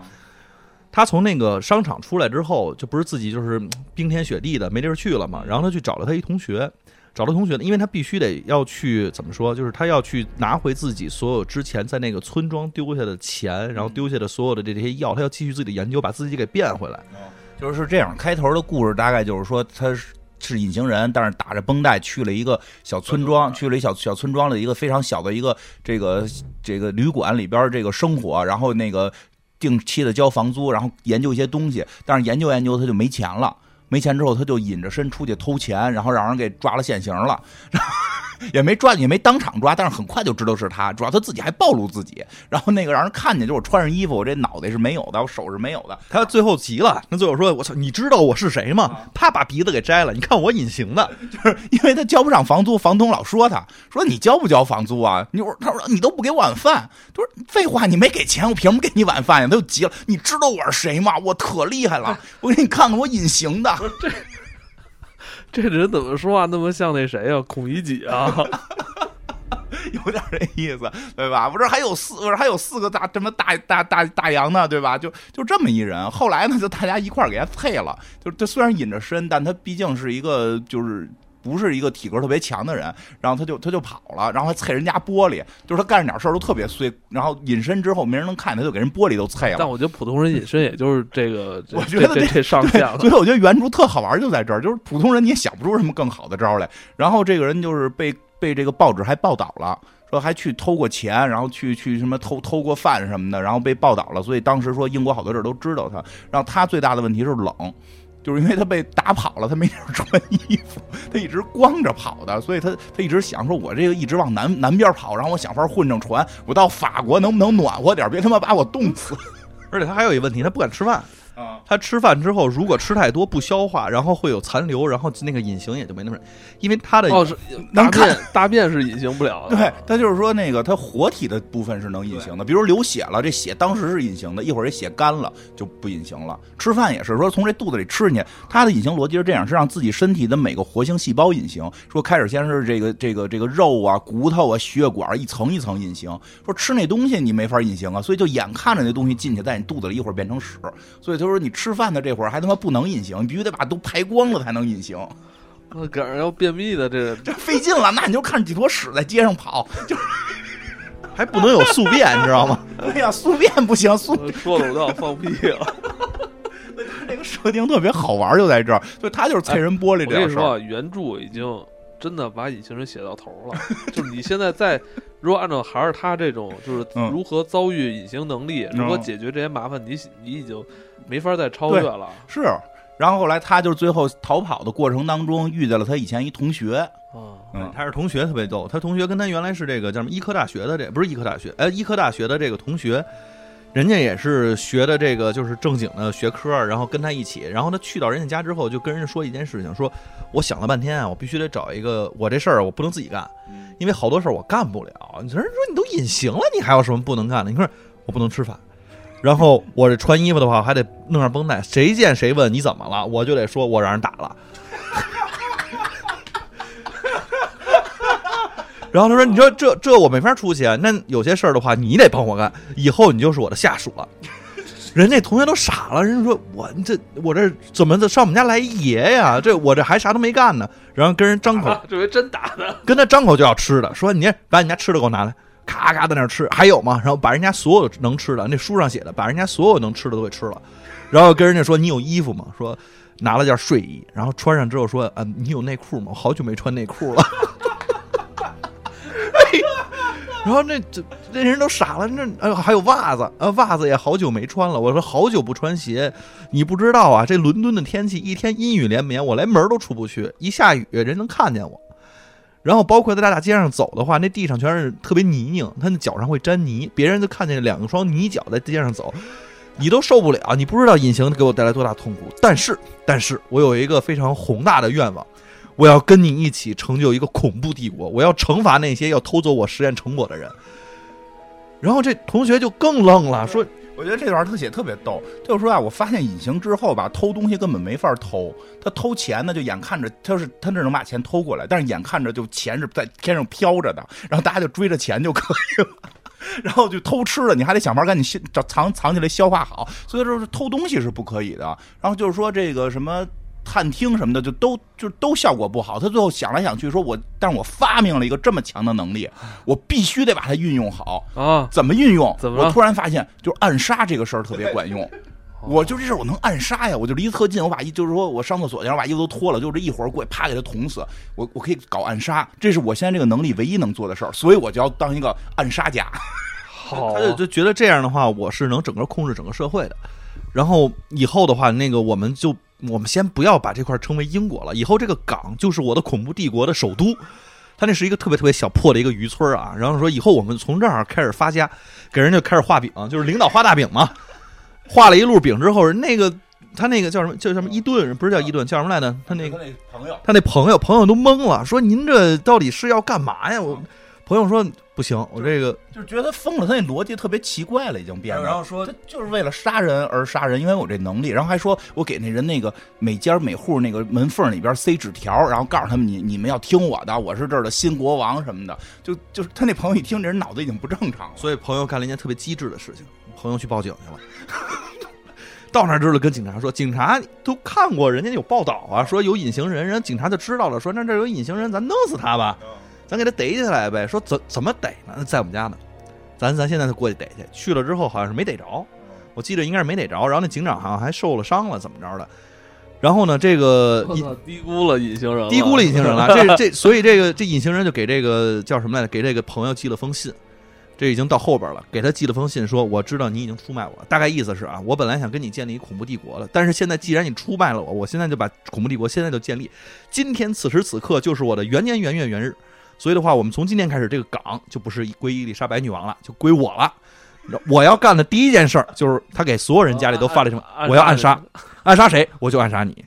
他从那个商场出来之后，就不是自己就是嗯冰天雪地的没地儿去了嘛，然后他去找了他一同学，找了同学呢，因为他必须得要去怎么说，就是他要去拿回自己所有之前在那个村庄丢下的钱，然后丢下的所有的这这些药，他要继续自己的研究，把自己给变回来。就是这样，开头的故事大概就是说他是。是隐形人，但是打着绷带去了一个小村庄，去了一小小村庄的一个非常小的一个这个这个旅馆里边这个生活，然后那个定期的交房租，然后研究一些东西，但是研究研究他就没钱了，没钱之后他就隐着身出去偷钱，然后让人给抓了现行了，也没抓也没当场抓，但是很快就知道是他，主要他自己还暴露自己，然后那个让人看见就是我穿上衣服，我这脑袋是没有的，我手是没有的，他最后急了，那最后说：“我操，你知道我是谁吗？”啪，把鼻子给摘了。你看我隐形的，就是因为他交不上房租，房东老说他说你交不交房租啊？你说他说你都不给晚饭，他说废话，你没给钱，我凭什么给你晚饭呀？他就急了，你知道我是谁吗？我可厉害了，我给你看看我隐形的。这这人怎么说话那么像那谁呀？孔乙己啊？有点这意思，对吧？不是还有四，不是还有四个大这么大大大大洋呢，对吧？就就这么一人，后来呢，就大家一块儿给他配了。就他虽然隐着身，但他毕竟是一个就是。不是一个体格特别强的人，然后他就他就跑了，然后还啐人家玻璃，就是他干着点事儿都特别碎，然后隐身之后没人能看见，他就给人玻璃都啐了。但我觉得普通人隐身也就是这个，这 我觉得这上限了。所以我觉得原著特好玩就在这儿，就是普通人你也想不出什么更好的招来。然后这个人就是被被这个报纸还报道了，说还去偷过钱，然后去去什么偷偷过饭什么的，然后被报道了。所以当时说英国好多地儿都知道他。然后他最大的问题是冷。就是因为他被打跑了，他没地儿穿衣服，他一直光着跑的，所以他他一直想说，我这个一直往南南边跑，然后我想法混上船，我到法国能不能暖和点，别他妈把我冻死 而且他还有一个问题，他不敢吃饭。啊！他吃饭之后，如果吃太多不消化，然后会有残留，然后那个隐形也就没那么，因为他的哦，是能看大便大便是隐形不了的。对，他就是说那个他活体的部分是能隐形的，比如流血了，这血当时是隐形的，一会儿这血干了就不隐形了。吃饭也是说从这肚子里吃进去，他的隐形逻辑是这样，是让自己身体的每个活性细胞隐形。说开始先是这个这个这个肉啊、骨头啊、血管一层一层隐形，说吃那东西你没法隐形啊，所以就眼看着那东西进去，在你肚子里一会儿变成屎，所以他说你吃饭的这会儿还他妈不能隐形，你必须得把都排光了才能隐形。那赶上要便秘的这个，这费劲了，那你就看着几坨屎在街上跑，就是 还不能有宿便，你知道吗？对呀、宿便不行，宿说的我都要放屁了。这个设定特别好玩，就在这儿，所以他就是啐人玻璃这样事儿。跟你说啊，原著已经真的把隐形人写到头了。就是你现在在，如果按照还是他这种，就是嗯如何遭遇隐形能力，如何解决这些麻烦，你你已经没法再超越了。是，然后后来他就是最后逃跑的过程当中遇见了他以前一同学，啊，嗯，他是同学特别逗，他同学跟他原来是这个叫什么医科大学的这不是医科大学，哎，医科大学的这个同学，人家也是学的这个就是正经的学科，然后跟他一起，然后他去到人家家之后，就跟人家说一件事情，说我想了半天啊，我必须得找一个我这事儿我不能自己干，因为好多事儿我干不了。你说人说你都隐形了，你还有什么不能干的？你说我不能吃饭。然后我这穿衣服的话，还得弄上绷带。谁见谁问你怎么了，我就得说我让人打了。然后他说：“你说这这我没法出去啊，那有些事儿的话你得帮我干，以后你就是我的下属了。”人家同学都傻了，人家说：“我这我这怎么上我们家来一爷呀？这我这还啥都没干呢。”然后跟人张口，这回真打的，跟他张口就要吃的，说：“你把你家吃的给我拿来。”咔咔在那吃，还有吗？然后把人家所有能吃的，那书上写的，把人家所有能吃的都给吃了。然后跟人家说：“你有衣服吗？”说拿了件睡衣，然后穿上之后说：“啊，你有内裤吗？我好久没穿内裤了。” 然后那这那人都傻了，那哎呦还有袜子啊，袜子也好久没穿了。我说好久不穿鞋，你不知道啊，这伦敦的天气一天阴雨连绵，我连门都出不去，一下雨人能看见我。然后包括在大大街上走的话，那地上全是特别泥泞，他那脚上会沾泥，别人就看见两双泥脚在街上走，你都受不了。你不知道隐形给我带来多大痛苦，但是但是我有一个非常宏大的愿望。我要跟你一起成就一个恐怖帝国，我要惩罚那些要偷走我实验成果的人。然后这同学就更愣了，说：“我觉得这段特写特别逗，就是说啊，我发现隐形之后吧，偷东西根本没法偷。他偷钱呢，就眼看着他是他这能把钱偷过来，但是眼看着就钱是在天上飘着的，然后大家就追着钱就可以了。然后就偷吃了，你还得想法赶紧消藏藏起来消化好。所以说偷东西是不可以的。然后就是说这个什么。”探听什么的就都就都效果不好，他最后想来想去说：“我，但是我发明了一个这么强的能力，我必须得把它运用好啊！怎么运用？怎么？我突然发现，就是暗杀这个事儿特别管用。我就这事儿我能暗杀呀！我就离特近，我把衣就是说我上厕所去，我把衣服都脱了，就这一会儿过去啪给他捅死。我我可以搞暗杀，这是我现在这个能力唯一能做的事儿，所以我就要当一个暗杀家。好，他就就觉得这样的话，我是能整个控制整个社会的。然后以后的话，那个我们就。我们先不要把这块称为英国了，以后这个港就是我的恐怖帝国的首都。他那是一个特别特别小破的一个渔村啊。然后说以后我们从这儿开始发家，给人家开始画饼，就是领导画大饼嘛。画了一路饼之后，那个他那个叫什么叫什么伊顿，不是叫伊顿，叫什么来着？他那个朋友，他那朋友朋友都懵了，说您这到底是要干嘛呀？我。朋友说不行，我这个就是觉得他疯了，他那逻辑特别奇怪了，已经变了。然后说他就是为了杀人而杀人，因为我这能力。然后还说我给那人那个每家每户那个门缝里边塞纸条，然后告诉他们你你们要听我的，我是这儿的新国王什么的。就就是他那朋友一听，这人脑子已经不正常了。所以朋友干了一件特别机智的事情，朋友去报警去了。到那儿之后跟警察说，警察都看过，人家有报道啊，说有隐形人，人警察就知道了，说那这有隐形人，咱弄死他吧。咱给他逮起来呗，说怎怎么逮呢？在我们家呢，咱咱现在就过去逮去。去了之后好像是没逮着，我记得应该是没逮着。然后那警长好像还受了伤了，怎么着的？然后呢，这个低估了隐形人，低估了隐形人了。这这，所以这个这隐形人就给这个叫什么来着？给这个朋友寄了封信。这已经到后边了，给他寄了封信，说我知道你已经出卖我了。大概意思是啊，我本来想跟你建立恐怖帝国了，但是现在既然你出卖了我，我现在就把恐怖帝国现在就建立。今天此时此刻就是我的元年元月元日。所以的话，我们从今天开始，这个港就不是归伊丽莎白女王了，就归我了。我要干的第一件事儿就是他给所有人家里都发了什么？我要暗杀，暗杀谁我就暗杀你。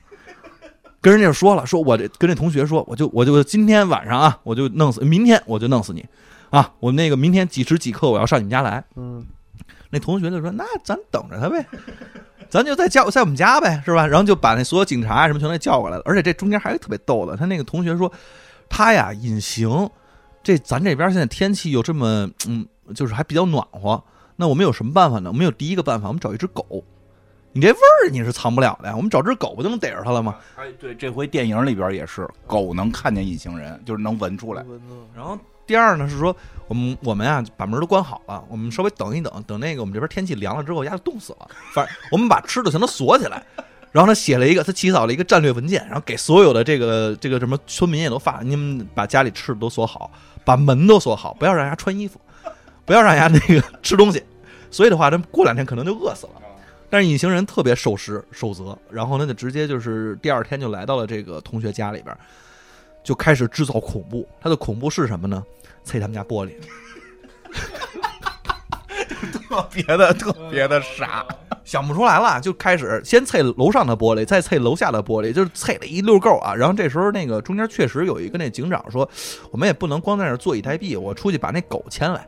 跟人家说了，说我这跟这同学说，我就我就今天晚上啊，我就弄死，明天我就弄死你啊！我那个明天几时几刻我要上你们家来。嗯，那同学就说：“那咱等着他呗，咱就在家在我们家呗，是吧？”然后就把那所有警察啊什么全都叫过来了。而且这中间还有特别逗的，他那个同学说。他呀，隐形。这咱这边现在天气又这么，嗯，就是还比较暖和。那我们有什么办法呢？我们有第一个办法，我们找一只狗。你这味儿你是藏不了的呀。我们找只狗不就能逮着它了吗？哎，对，这回电影里边也是，狗能看见隐形人，就是能闻出来。然后第二呢是说，我们我们呀把门都关好了，我们稍微等一等，等那个我们这边天气凉了之后，鸭就冻死了。反正我们把吃的全都锁起来。然后他写了一个，他起草了一个战略文件，然后给所有的这个这个什么村民也都发，你们把家里吃的都锁好，把门都锁好，不要让人家穿衣服，不要让人家那个吃东西。所以的话，他过两天可能就饿死了。但是隐形人特别守时守则，然后呢就直接就是第二天就来到了这个同学家里边。就开始制造恐怖。他的恐怖是什么呢？拆他们家玻璃。特别的特别的傻，想不出来了，就开始先碎楼上的玻璃，再碎楼下的玻璃，就是碎了一溜够啊。然后这时候那个中间确实有一个那警长说，我们也不能光在那儿坐以待毙，我出去把那狗牵来。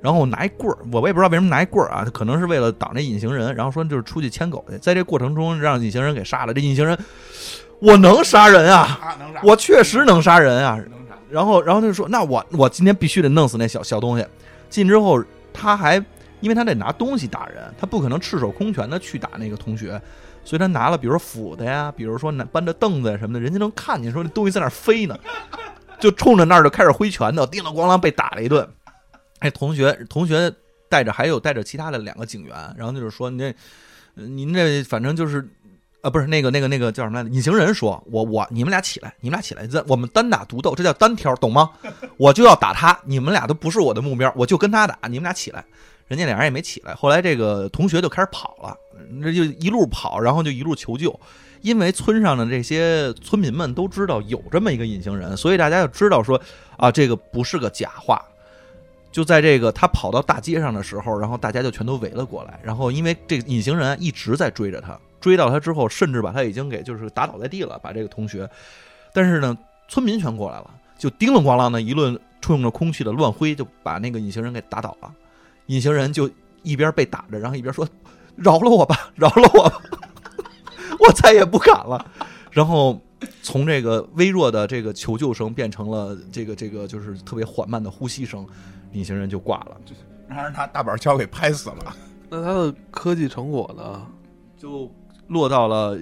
然后拿一棍儿，我我也不知道为什么拿一棍儿啊，可能是为了挡那隐形人。然后说就是出去牵狗去，在这过程中让隐形人给杀了。这隐形人，我能杀人啊，我确实能杀人啊。然后然后他就说，那我我今天必须得弄死那小小东西。进之后他还因为他得拿东西打人，他不可能赤手空拳的去打那个同学，所以他拿了比如说斧子呀，比如说拿搬着凳子什么的，人家能看见说那东西在那飞呢，就冲着那儿就开始挥拳头，叮了咣啷被打了一顿。哎，同学，同学带着还有带着其他的两个警员，然后就是说，您这，您这反正就是，啊，不是那个那个那个叫什么来着？隐形人说，我我你们俩起来，你们俩起来，这我们单打独斗，这叫单挑，懂吗？我就要打他，你们俩都不是我的目标，我就跟他打，你们俩起来。人家俩人也没起来，后来这个同学就开始跑了，那就一路跑，然后就一路求救，因为村上的这些村民们都知道有这么一个隐形人，所以大家就知道说，啊，这个不是个假话。就在这个他跑到大街上的时候，然后大家就全都围了过来。然后因为这个隐形人一直在追着他，追到他之后，甚至把他已经给就是打倒在地了，把这个同学。但是呢，村民全过来了，就叮了咣啷的一顿冲着空气的乱挥，就把那个隐形人给打倒了。隐形人就一边被打着，然后一边说：“饶了我吧，饶了我吧，我再也不敢了。”然后从这个微弱的这个求救声变成了这个这个就是特别缓慢的呼吸声。隐形人就挂了，让人拿大板锹给拍死了。那他的科技成果呢？就落到了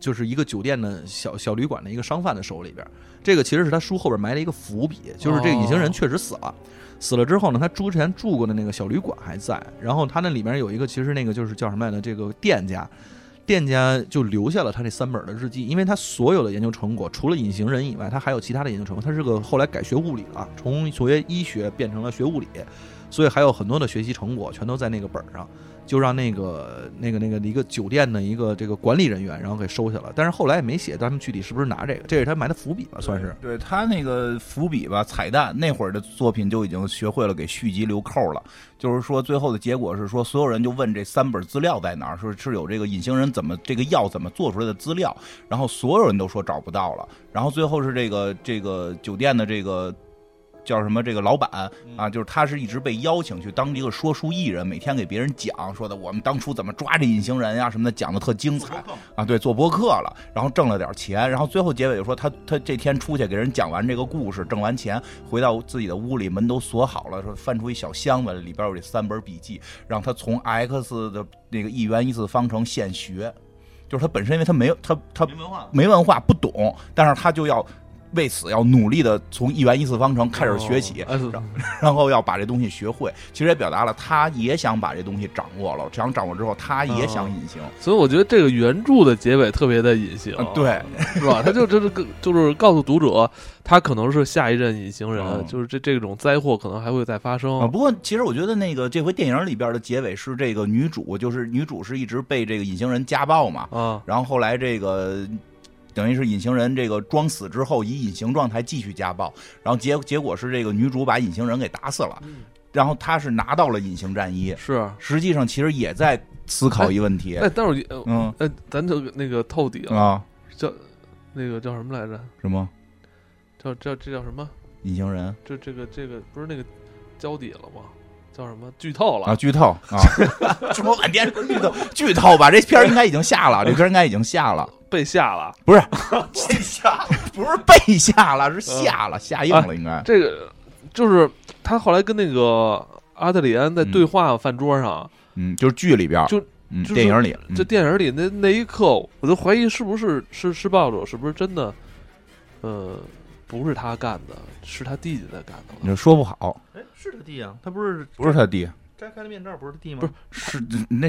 就是一个酒店的小小旅馆的一个商贩的手里边。这个其实是他书后边埋了一个伏笔，就是这个隐形人确实死了。死了之后呢，他之前住过的那个小旅馆还在。然后他那里面有一个，其实那个就是叫什么来着？这个店家。店家就留下了他这三本的日记，因为他所有的研究成果，除了隐形人以外，他还有其他的研究成果。他是个后来改学物理了，从学医学变成了学物理，所以还有很多的学习成果全都在那个本上。就让那个那个那个一个酒店的一个这个管理人员，然后给收下了。但是后来也没写他们具体是不是拿这个，这是他埋的伏笔吧，算是。对他那个伏笔吧，彩蛋那会儿的作品就已经学会了给续集留扣了。就是说，最后的结果是说，所有人就问这三本资料在哪儿，说是有这个隐形人怎么这个药怎么做出来的资料，然后所有人都说找不到了。然后最后是这个这个酒店的这个。叫什么？这个老板啊，就是他是一直被邀请去当一个说书艺人，每天给别人讲说的我们当初怎么抓这隐形人呀什么的，讲的特精彩啊。对，做播客了，然后挣了点钱，然后最后结尾就说他他这天出去给人讲完这个故事，挣完钱回到自己的屋里，门都锁好了，说翻出一小箱子，里边有这三本笔记，让他从 x 的那个一元一次方程现学，就是他本身因为他没有他他没文化没文化不懂，但是他就要。为此要努力的从一元一次方程开始学起，然后要把这东西学会。其实也表达了他也想把这东西掌握了，想掌握之后他也想隐形。所以我觉得这个原著的结尾特别的隐形，对，是吧？他就就是就是告诉读者，他可能是下一任隐形人，就是这这种灾祸可能还会再发生。不过其实我觉得那个这回电影里边的结尾是这个女主，就是女主是一直被这个隐形人家暴嘛，啊，然后后来这个。等于是隐形人这个装死之后，以隐形状态继续家暴，然后结结果是这个女主把隐形人给打死了，然后他是拿到了隐形战衣，是实际上其实也在思考一问题。哎，但是嗯，哎，咱就那个透底了啊，叫那个叫什么来着？什么？叫叫这叫什么？隐形人？这这个这个不是那个交底了吗？叫什么？剧透了啊！剧透啊！说半天剧透，剧透吧？这片应该已经下了，这片应该已经下了。被下了，不是 被下，不是被下了，是下了，下映了，应该。这个就是他后来跟那个阿德里安在对话饭桌上，嗯，就是剧里边，就电影里，这电影里那那一刻，我都怀疑是不是是施暴者，是不是真的？呃，不是他干的，是他弟弟在干的。你说不好，哎，是他弟啊，他不是不是他弟。摘开了面罩，不是他弟吗？不是，是那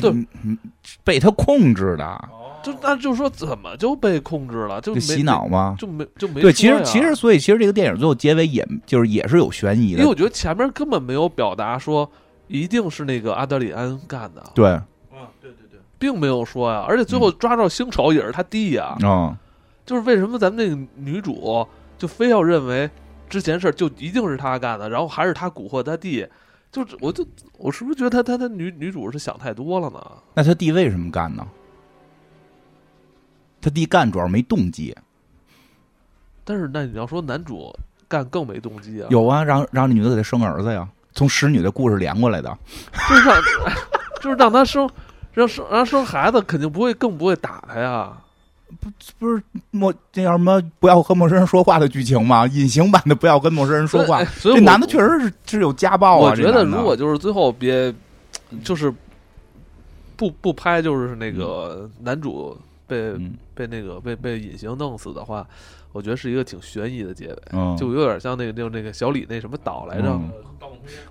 被他控制的。就那就是说，怎么就被控制了？就洗脑吗？就没就没对。其实其实，所以其实这个电影最后结尾，也就是也是有悬疑的。因为我觉得前面根本没有表达说一定是那个阿德里安干的。对，啊，对对对，并没有说呀。而且最后抓着凶手也是他弟呀。啊，就是为什么咱们那个女主？就非要认为之前事儿就一定是他干的，然后还是他蛊惑他弟，就我就我是不是觉得他他他女女主是想太多了呢？那他弟为什么干呢？他弟干主要没动机，但是那你要说男主干更没动机啊，有啊，让让这女的给他生儿子呀，从使女的故事连过来的。就是让 就是让他生让生让生孩子，肯定不会更不会打他呀。不不是陌那叫什么？不要和陌生人说话的剧情吗？隐形版的不要跟陌生人说话哎。所以这男的确实是是有家暴啊。我觉得如果就是最后别就是不不拍，就是那个男主被嗯被那个被被隐形弄死的话，我觉得是一个挺悬疑的结尾，嗯就有点像那个就是那个小李那什么岛来着，嗯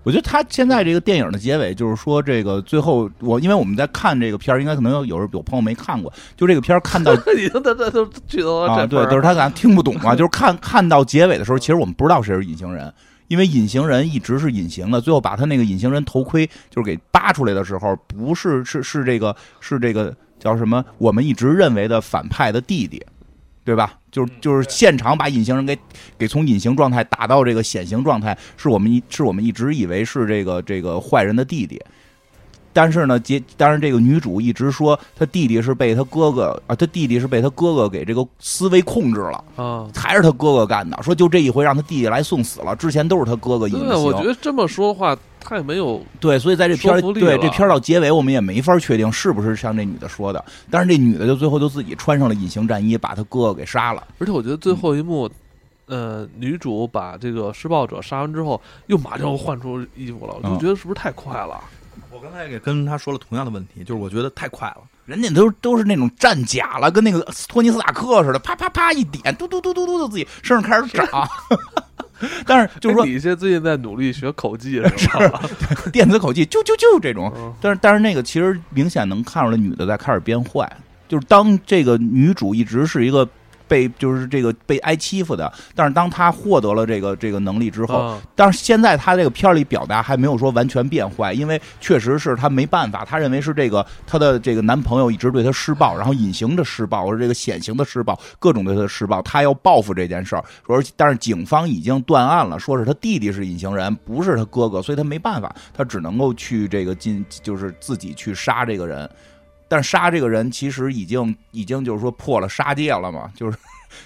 我觉得他现在这个电影的结尾，就是说这个最后我因为我们在看这个片儿，应该可能有有有朋友没看过，就这个片儿看到 已经他他都剧透到啊，对，这份儿都是他可能听不懂啊，就是看看到结尾的时候，其实我们不知道谁是隐形人。因为隐形人一直是隐形的，最后把他那个隐形人头盔就是给扒出来的时候，不是是是这个是这个叫什么？我们一直认为的反派的弟弟，对吧？就是就是现场把隐形人给给从隐形状态打到这个显形状态，是我们一是我们一直以为是这个这个坏人的弟弟。但是呢，结当然这个女主一直说她弟弟是被她哥哥啊，她弟弟是被她哥哥给这个思维控制了，啊。还是她哥哥干的。说就这一回让她弟弟来送死了，之前都是她哥哥隐形对，我觉。得这么说的话太没有对，所以在这片儿对这片儿到结尾，我们也没法确定是不是像这女的说的。但是这女的就最后就自己穿上了隐形战衣，把她哥哥给杀了。而且我觉得最后一幕，呃，女主把这个施暴者杀完之后，又马上又换出衣服了，我就嗯觉得是不是太快了？我刚才也跟他说了同样的问题，就是我觉得太快了。人家都都是那种战甲了，跟那个托尼斯塔克似的，啪啪啪一点，嘟嘟嘟嘟嘟，就自己身上开始长。但是就是说哎，你现在最近在努力学口技是吧？电子口技，就就就这种，嗯但是但是那个其实明显能看出来，女的在开始变坏。就是当这个女主一直是一个被就是这个被挨欺负的，但是当他获得了这个这个能力之后，啊但是现在他这个片儿里表达还没有说完全变坏，因为确实是他没办法，他认为是这个他的这个男朋友一直对他施暴，然后隐形的施暴或者这个显形的施暴，各种对他的施暴，他要报复这件事儿。而但是警方已经断案了，说是他弟弟是隐形人，不是他哥哥，所以他没办法，他只能够去这个进，就是自己去杀这个人。但是杀这个人其实已经已经就是说破了杀戒了嘛，就是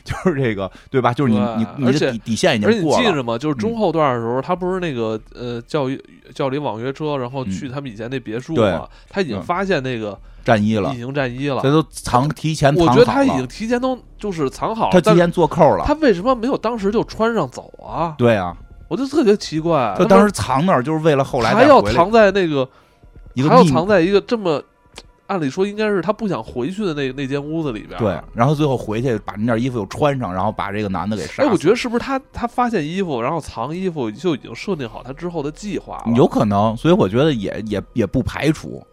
就是这个对吧？就是你你你而且的底底线已而且经过了。你记着吗？就是中后段的时候，他不是那个呃叫叫了一网约车，然后去嗯他们以前那别墅对嘛，他已经嗯发现那个战衣了隐，形战衣了这。都藏提前藏我。觉得他已经提前都就是藏好了，他提前做扣了。他为什么没有当时就穿上走啊？对啊，我就特别奇怪，他当时藏那儿就是为了后来来要藏在那个，还要藏在一个这么，按理说应该是他不想回去的那那间屋子里边。对，然后最后回去把那件衣服又穿上，然后把这个男的给杀哎，我觉得是不是他他发现衣服，然后藏衣服，就已经设定好他之后的计划了？有可能，所以我觉得也也也不排除，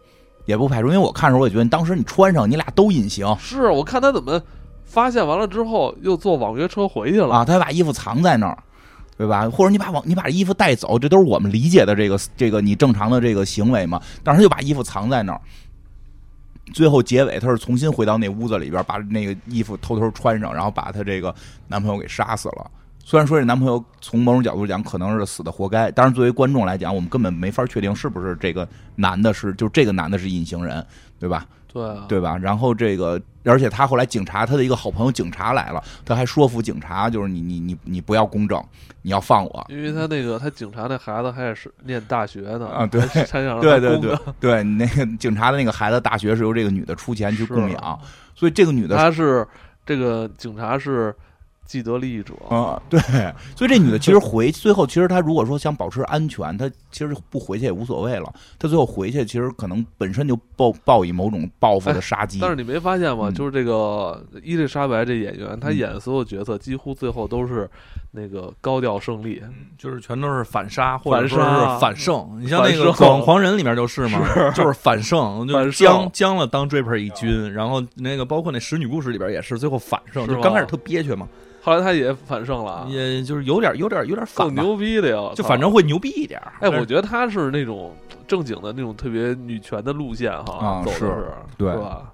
也不排除，因为我看的时候我也觉得当时你穿上，你俩都隐形是我看他怎么发现完了之后，又坐网约车回去了。啊，他把衣服藏在那儿。对吧？或者你把网你把衣服带走，这都是我们理解的这个这个你正常的这个行为嘛。但是他就把衣服藏在那儿，最后结尾她是重新回到那屋子里边，把那个衣服偷偷穿上，然后把她这个男朋友给杀死了。虽然说这男朋友从某种角度讲可能是死的活该，但是作为观众来讲，我们根本没法确定是不是这个男的是就这个男的是隐形人，对吧？对啊，对吧？然后这个，而且他后来警察他的一个好朋友警察来了，他还说服警察，就是你你你你不要公正，你要放我。因为他那个他警察那孩子还是念大学呢啊对对对对对，你那个警察的那个孩子大学是由这个女的出钱去供养，所以这个女的她是这个警察是既得利益者，啊、对，所以这女的其实回最后，其实她如果说想保持安全，她其实不回去也无所谓了。她最后回去，其实可能本身就抱抱以某种报复的杀机。但是你没发现吗？嗯就是这个伊丽莎白这演员，她嗯演的所有角色几乎最后都是那个高调胜利。就是全都是反杀或者说是反胜。你像那个《广狂人》里面就是嘛，就是反胜，就是将将了当 Draper 一军，然后那个包括那《使女故事》里边也是最后反胜，就刚开始特憋屈嘛，后来他也反胜了啊，也就是有点有点有点反，更牛逼的呀！就反正会牛逼一点。哎，我觉得他是那种正经的那种特别女权的路线哈，啊是对吧？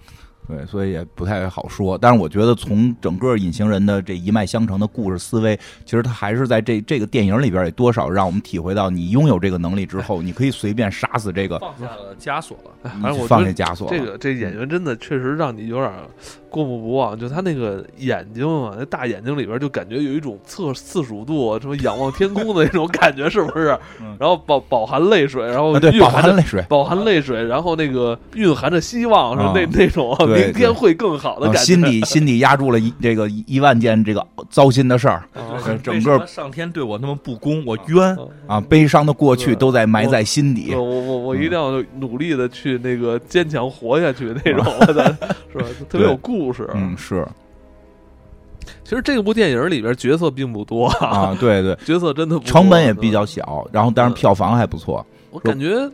对，所以也不太好说。但是我觉得从整个隐形人的这一脉相承的故事思维，其实他还是在这这个电影里边也多少让我们体会到，你拥有这个能力之后，你可以随便杀死这个，放下了枷锁了。哎反正我放下枷锁了。这个这演员真的确实让你有点过目不忘，就他那个眼睛啊，那大眼睛里边就感觉有一种测四十五度什么仰望天空的那种感觉，是不是 嗯？然后饱饱含泪水，然后啊，对，饱蕴含泪水。饱含泪水，然后那个蕴含着希望，是啊那那种明天会更好的啊感觉。心底心底压住了一这个一一万件这个糟心的事儿整个上天对我那么不公，我冤。啊，悲伤的过去都在埋在心底我。我我我一定要努力的去那个坚强活下去那种 的，是吧？特别有故事。嗯，是其实这部电影里边角色并不多啊，对对，角色真的成本也比较小，然后当然嗯票房还不错。我感觉，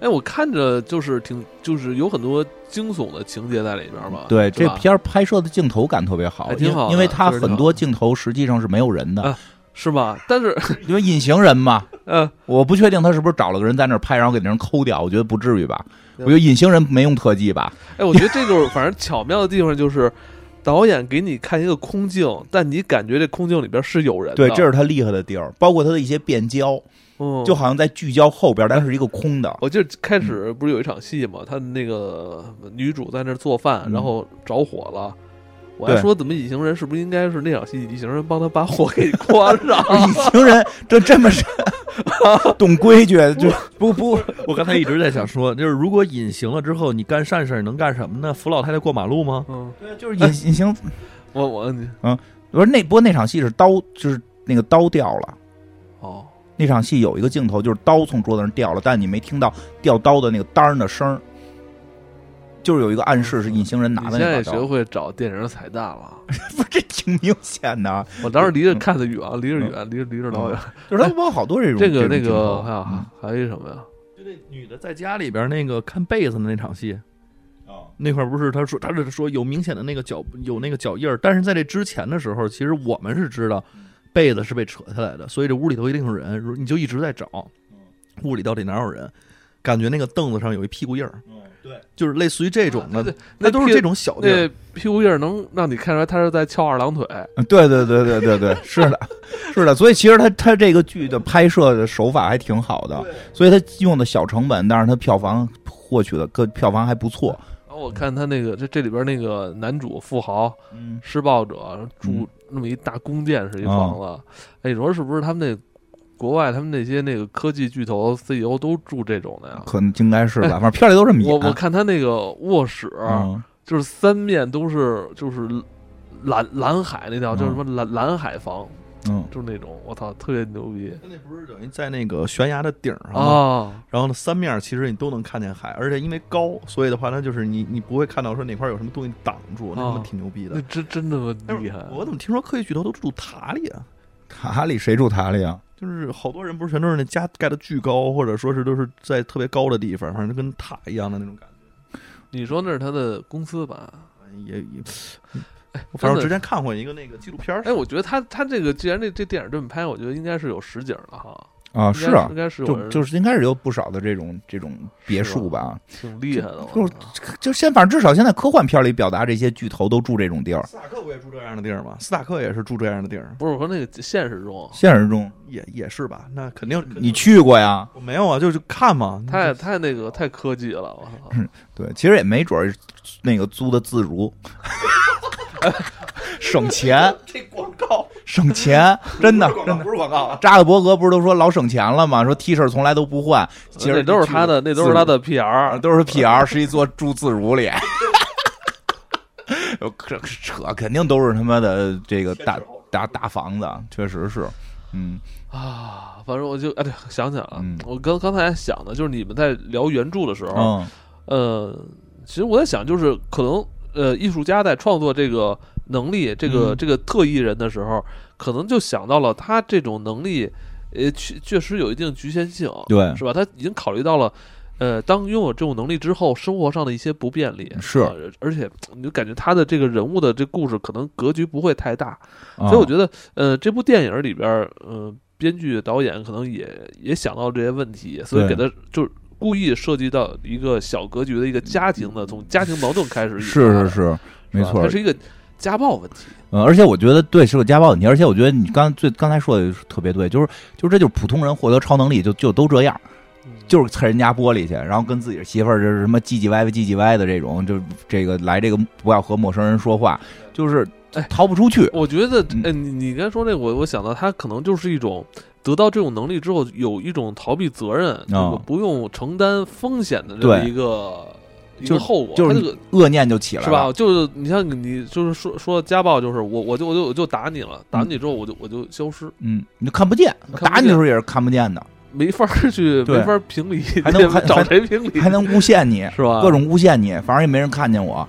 哎，我看着就是挺，就是有很多惊悚的情节在里边嘛。对，这片拍摄的镜头感特别好，还挺好因因为它很多镜头实际上是没有人的啊，是吧？但是，因为隐形人嘛，呃，我不确定他是不是找了个人在那儿拍，然后给那人抠掉，我觉得不至于吧。对我觉得隐形人没用特技吧？哎，我觉得这就是 反正巧妙的地方就是。导演给你看一个空镜，但你感觉这空镜里边是有人的。对，这是他厉害的地儿，包括他的一些变焦，嗯，就好像在聚焦后边，但是一个空的。我记得开始不是有一场戏嘛，他那个女主在那做饭，嗯然后着火了。我还说，怎么隐形人是不是应该是那场戏，隐形人帮他把火给关上？隐形人这这么是 懂规矩，就 不不我刚才一直在想说，就是如果隐形了之后，你干善事儿能干什么呢？扶老太太过马路吗？嗯，对，就是隐隐形。我我嗯不是那不过那场戏是刀，就是那个刀掉了。哦，那场戏有一个镜头，就是刀从桌子上掉了，但你没听到掉刀的那个当儿的声儿，就是有一个暗示是隐形人拿你现在的那把刀。也学会找电影的彩蛋了。不是，这挺明显的，我当时离着看的远，离着远，离着离着老远。就是他包括好多这种 这个那个还有嗯还有一什么呀？就那女的在家里边那个看被子的那场戏，啊那块儿不是他说他是说有明显的那个脚有那个脚印儿，但是在这之前的时候，其实我们是知道被子是被扯下来的，所以这屋里头一定有人，你就一直在找屋里到底哪有人，感觉那个凳子上有一屁股印儿，对，就是类似于这种的，啊那都是这种小地那儿。屁股印儿能让你看出来他是在翘二郎腿。对对对对对对，是的，是的，所以其实他他这个剧的拍摄的手法还挺好的，所以他用的小成本，但是他票房获取的个票房还不错。然后我看他那个这这里边那个男主富豪嗯，施暴者住那么一大宫殿是一房子，哎，你说是不是他们那国外他们那些那个科技巨头 CEO 都住这种的呀？可能应该是吧，反正片里都这么演。我我看他那个卧室，嗯，就是三面都是就是蓝蓝海那叫叫什么蓝蓝海房，嗯，就是那种我操特别牛逼他那不是等于在那个悬崖的顶上吗？啊！然后呢，三面其实你都能看见海，而且因为高，所以的话，它就是你你不会看到说哪块有什么东西挡住，那他妈啊挺牛逼的那。真真他妈但是厉害！我怎么听说科技巨头都住塔里啊？塔里谁住塔里啊？就是好多人不是全都是那家盖的巨高，或者说是都是在特别高的地方，反正跟塔一样的那种感觉。你说那是他的公司吧？也也，哎 反正我之前看过一个那个纪录片，哎，我觉得他他这个既然这这电影这么拍，我觉得应该是有实景的哈。啊，是啊应，该是有就就是应该是有不少的这种这种别墅吧。挺厉害的。就就现反正至少现在科幻片里表达这些巨头都住这种地儿，斯塔克不也住这样的地儿吗？斯塔克也是住这样的地儿，不是我说那个现实中，现实中也也是吧？那肯定你去过呀？我没有啊，就是看嘛。太太那个太科技了，我操！对，其实也没准儿那个租的自如，省钱这广告省钱，真的真的。不是广告啊，扎克伯格不是都说老省钱了吗？说 T 恤从来都不换，其实都是他的，那都是他的 PR。都是 PR，实际做住自如里。扯扯，肯定都是他妈的这个大大大房子，确实是，嗯啊，反正我就哎，对，想起来了，嗯我刚刚才还想的，就是你们在聊原著的时候，嗯呃，其实我在想，就是可能呃，艺术家在创作这个能力、这个、嗯这个特异人的时候，可能就想到了他这种能力，呃，确确实有一定局限性，对是吧？他已经考虑到了。呃，当拥有这种能力之后，生活上的一些不便利是呃而且你就感觉他的这个人物的这故事可能格局不会太大，啊所以我觉得，呃，这部电影里边儿，呃，编剧导演可能也也想到这些问题，所以给他就是故意涉及到一个小格局的一个家庭的，从家庭矛盾开始是，是是，没错吧它。是一个家暴问题。呃，而且我觉得对是个家暴问题，而且我觉得你刚最刚才说的特别对，就是就是这就是普通人获得超能力就就都这样，嗯就是蹭人家玻璃去，然后跟自己的媳妇儿就是什么唧唧歪歪唧唧歪的这种，就这个来这个不要和陌生人说话，就是哎逃不出去。我觉得嗯，哎，你你刚才说那，我我想到他可能就是一种得到这种能力之后，有一种逃避责任，这个不用承担风险的这么一个一就个后果，就是恶念就起来了，是吧？就是你像你就是说说家暴，就是我我就我就我就打你了，打你之后我就我就消失，嗯，你就看不见，不见打你的时候也是看不见的，没法去没法评理，还能还找谁评理还能诬陷你，是吧？各种诬陷你，反正也没人看见我。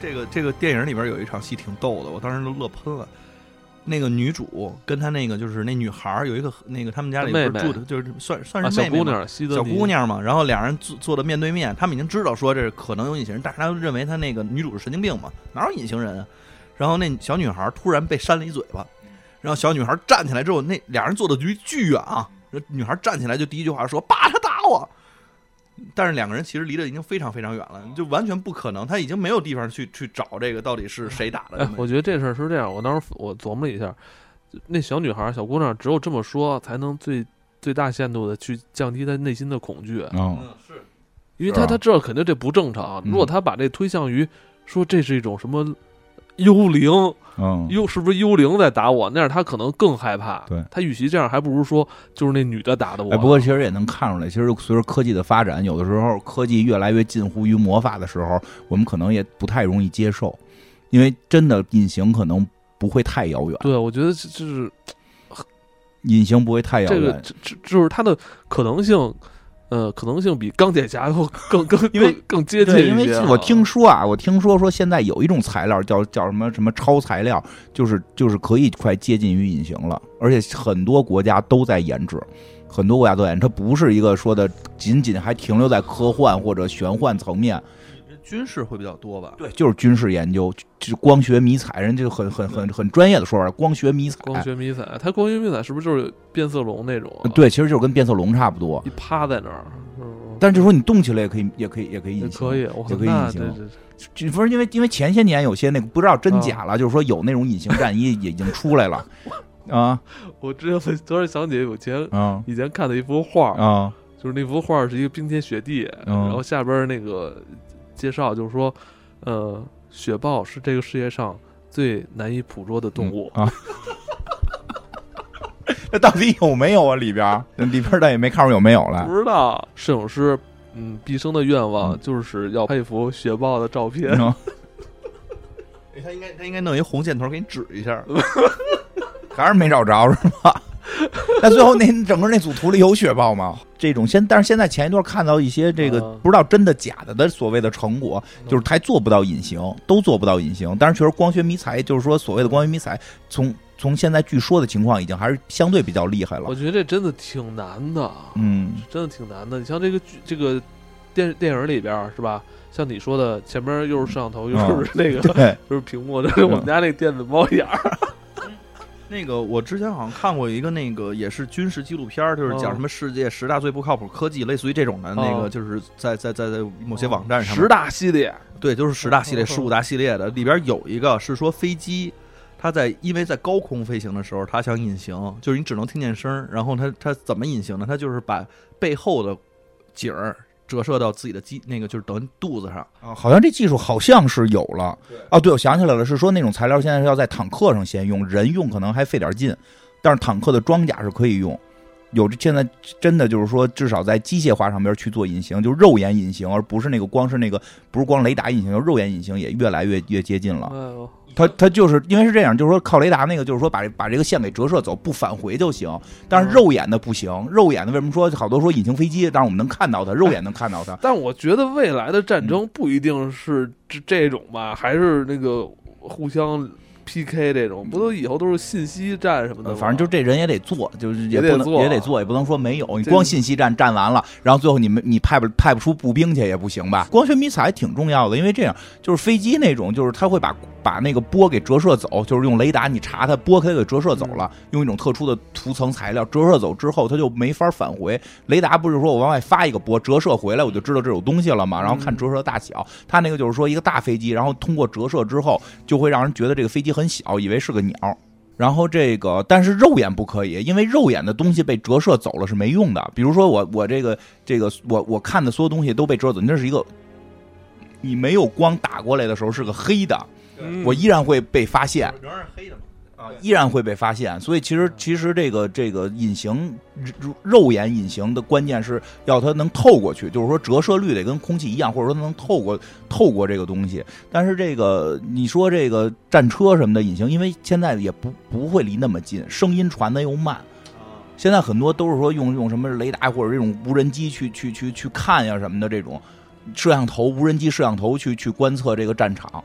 这个这个电影里边有一场戏挺逗的，我当时都乐喷了。那个女主跟她那个就是那女孩儿有一个那个他们家里妹妹不是住的，就是算算啊，是妹妹嘛小姑娘，小姑娘嘛，然后俩人坐坐的面对面，他们已经知道说这可能有隐形人，但是他认为他那个女主是神经病嘛，哪有隐形人啊？然后那小女孩突然被扇了一嘴巴，然后小女孩站起来之后，那俩人坐的离巨远啊，女孩站起来就第一句话说：“爸，他打我。”但是两个人其实离得已经非常非常远了，就完全不可能，他已经没有地方去去找这个到底是谁打的哎。，我觉得这事儿是这样，我当时我琢磨了一下，那小女孩儿、小姑娘只有这么说，才能最最大限度的去降低她内心的恐惧，嗯，嗯，是因为她她知道肯定这不正常。嗯如果她把这推向于说这是一种什么幽灵，嗯，幽是不是幽灵在打我？那样他可能更害怕。对他与其这样，还不如说就是那女的打的我。哎，不过其实也能看出来，其实随着科技的发展，有的时候科技越来越近乎于魔法的时候，我们可能也不太容易接受，因为真的隐形可能不会太遥远，对，我觉得这就是隐形不会太遥这个远。这这就是它的可能性。呃，可能性比钢铁侠要更更 因为更更接近，一些啊。因为我听说啊，我听说说现在有一种材料叫叫什么什么超材料，就是就是可以快接近于隐形了，而且很多国家都在研制，很多国家都在研制，它不是一个说的仅仅还停留在科幻或者玄幻层面，军事会比较多吧？对，就是军事研究，就是光学迷彩，人就很很很很专业的说法，光学迷彩。光学迷彩，它光学迷彩是不是就是变色龙那种啊？对，其实就是跟变色龙差不多，一趴在那儿，嗯但是就说你动起来也可以，也可以，也可以也隐形，可以，我也可以那隐形对对就不是因为因为前些年有些那个不知道真假了，就是说有那种隐形战衣也已经出来了，啊我之前突然想起有前啊以前看的一幅画，啊就是那幅画是一个冰天雪地，嗯然后下边那个介绍就是说，呃，雪豹是这个世界上最难以捕捉的动物。啊。那到底有没有啊？里边儿里边儿咱也没看出有没有来。不知道摄影师，嗯，毕生的愿望嗯就是要拍一幅雪豹的照片。他应该他应该弄一红线头给你指一下。还是没找着是吧？那最后那整个那组图里有雪豹吗？这种现，但是现在前一段看到一些这个嗯不知道真的假的的所谓的成果，就是还做不到隐形，都做不到隐形。但是确实光学迷彩，就是说所谓的光学迷彩，从从现在据说的情况，已经还是相对比较厉害了我。觉得这真的挺难的，嗯，真的挺难的。你像这个剧，这个电电影里边是吧？像你说的，前面又是摄像头，又是那个，对，就是屏幕，这是我们家那个电子猫眼儿。那个我之前好像看过一个那个也是军事纪录片儿，就是讲哦什么世界十大最不靠谱科技，类似于这种的那哦。个，就是在在在在某些网站上面。十大系列，对，就是十大系列、哦十五大系列的，里边有一个是说飞机，它在因为在高空飞行的时候，它想隐形，就是你只能听见声儿，然后它它怎么隐形呢？它就是把背后的景儿折射到自己的肌那个就是等于肚子上，啊，好像这技术好像是有了。哦，对，我想起来了，是说那种材料现在是要在坦克上先用，人用可能还费点劲，但是坦克的装甲是可以用。有这现在真的就是说，至少在机械化上边去做隐形，就是肉眼隐形，而不是那个光是那个不是光雷达隐形，肉眼隐形也越来越越接近了。它它就是因为是这样，就是说靠雷达那个，就是说把把这个线给折射走，不返回就行。但是肉眼的不行，肉眼的为什么说好多说隐形飞机，但是我们能看到它，肉眼能看到它。但我觉得未来的战嗯争不一定是这这种吧，还是那个互相 PK 这种，不都以后都是信息战什么的？呃反正就这人也得做，就是也不能也得做也得做，也不能说没有。你光信息战战完了，然后最后你们你派不派不出步兵去也不行吧？光学迷彩挺重要的，因为这样就是飞机那种，就是它会把把那个波给折射走，就是用雷达你查它波给它给折射走了，用一种特殊的涂层材料折射走之后，它就没法返回。雷达不是说我往外发一个波折射回来，我就知道这有东西了嘛，然后看折射的大小。它那个就是说一个大飞机，然后通过折射之后，就会让人觉得这个飞机很小，以为是个鸟。然后这个，但是肉眼不可以，因为肉眼的东西被折射走了是没用的。比如说我我这个这个我我看的所有东西都被折射走，那是一个你没有光打过来的时候是个黑的，嗯我依然会被发现。仍然是黑的嘛。啊，依然会被发现。所以其实其实这个这个隐形肉肉眼隐形的关键是要它能透过去，就是说折射率得跟空气一样，或者说它能透过透过这个东西。但是这个你说这个战车什么的隐形，因为现在也不不会离那么近，声音传的又慢。啊，现在很多都是说用用什么雷达或者这种无人机去去去去看呀什么的这种摄像头、无人机摄像头去去观测这个战场。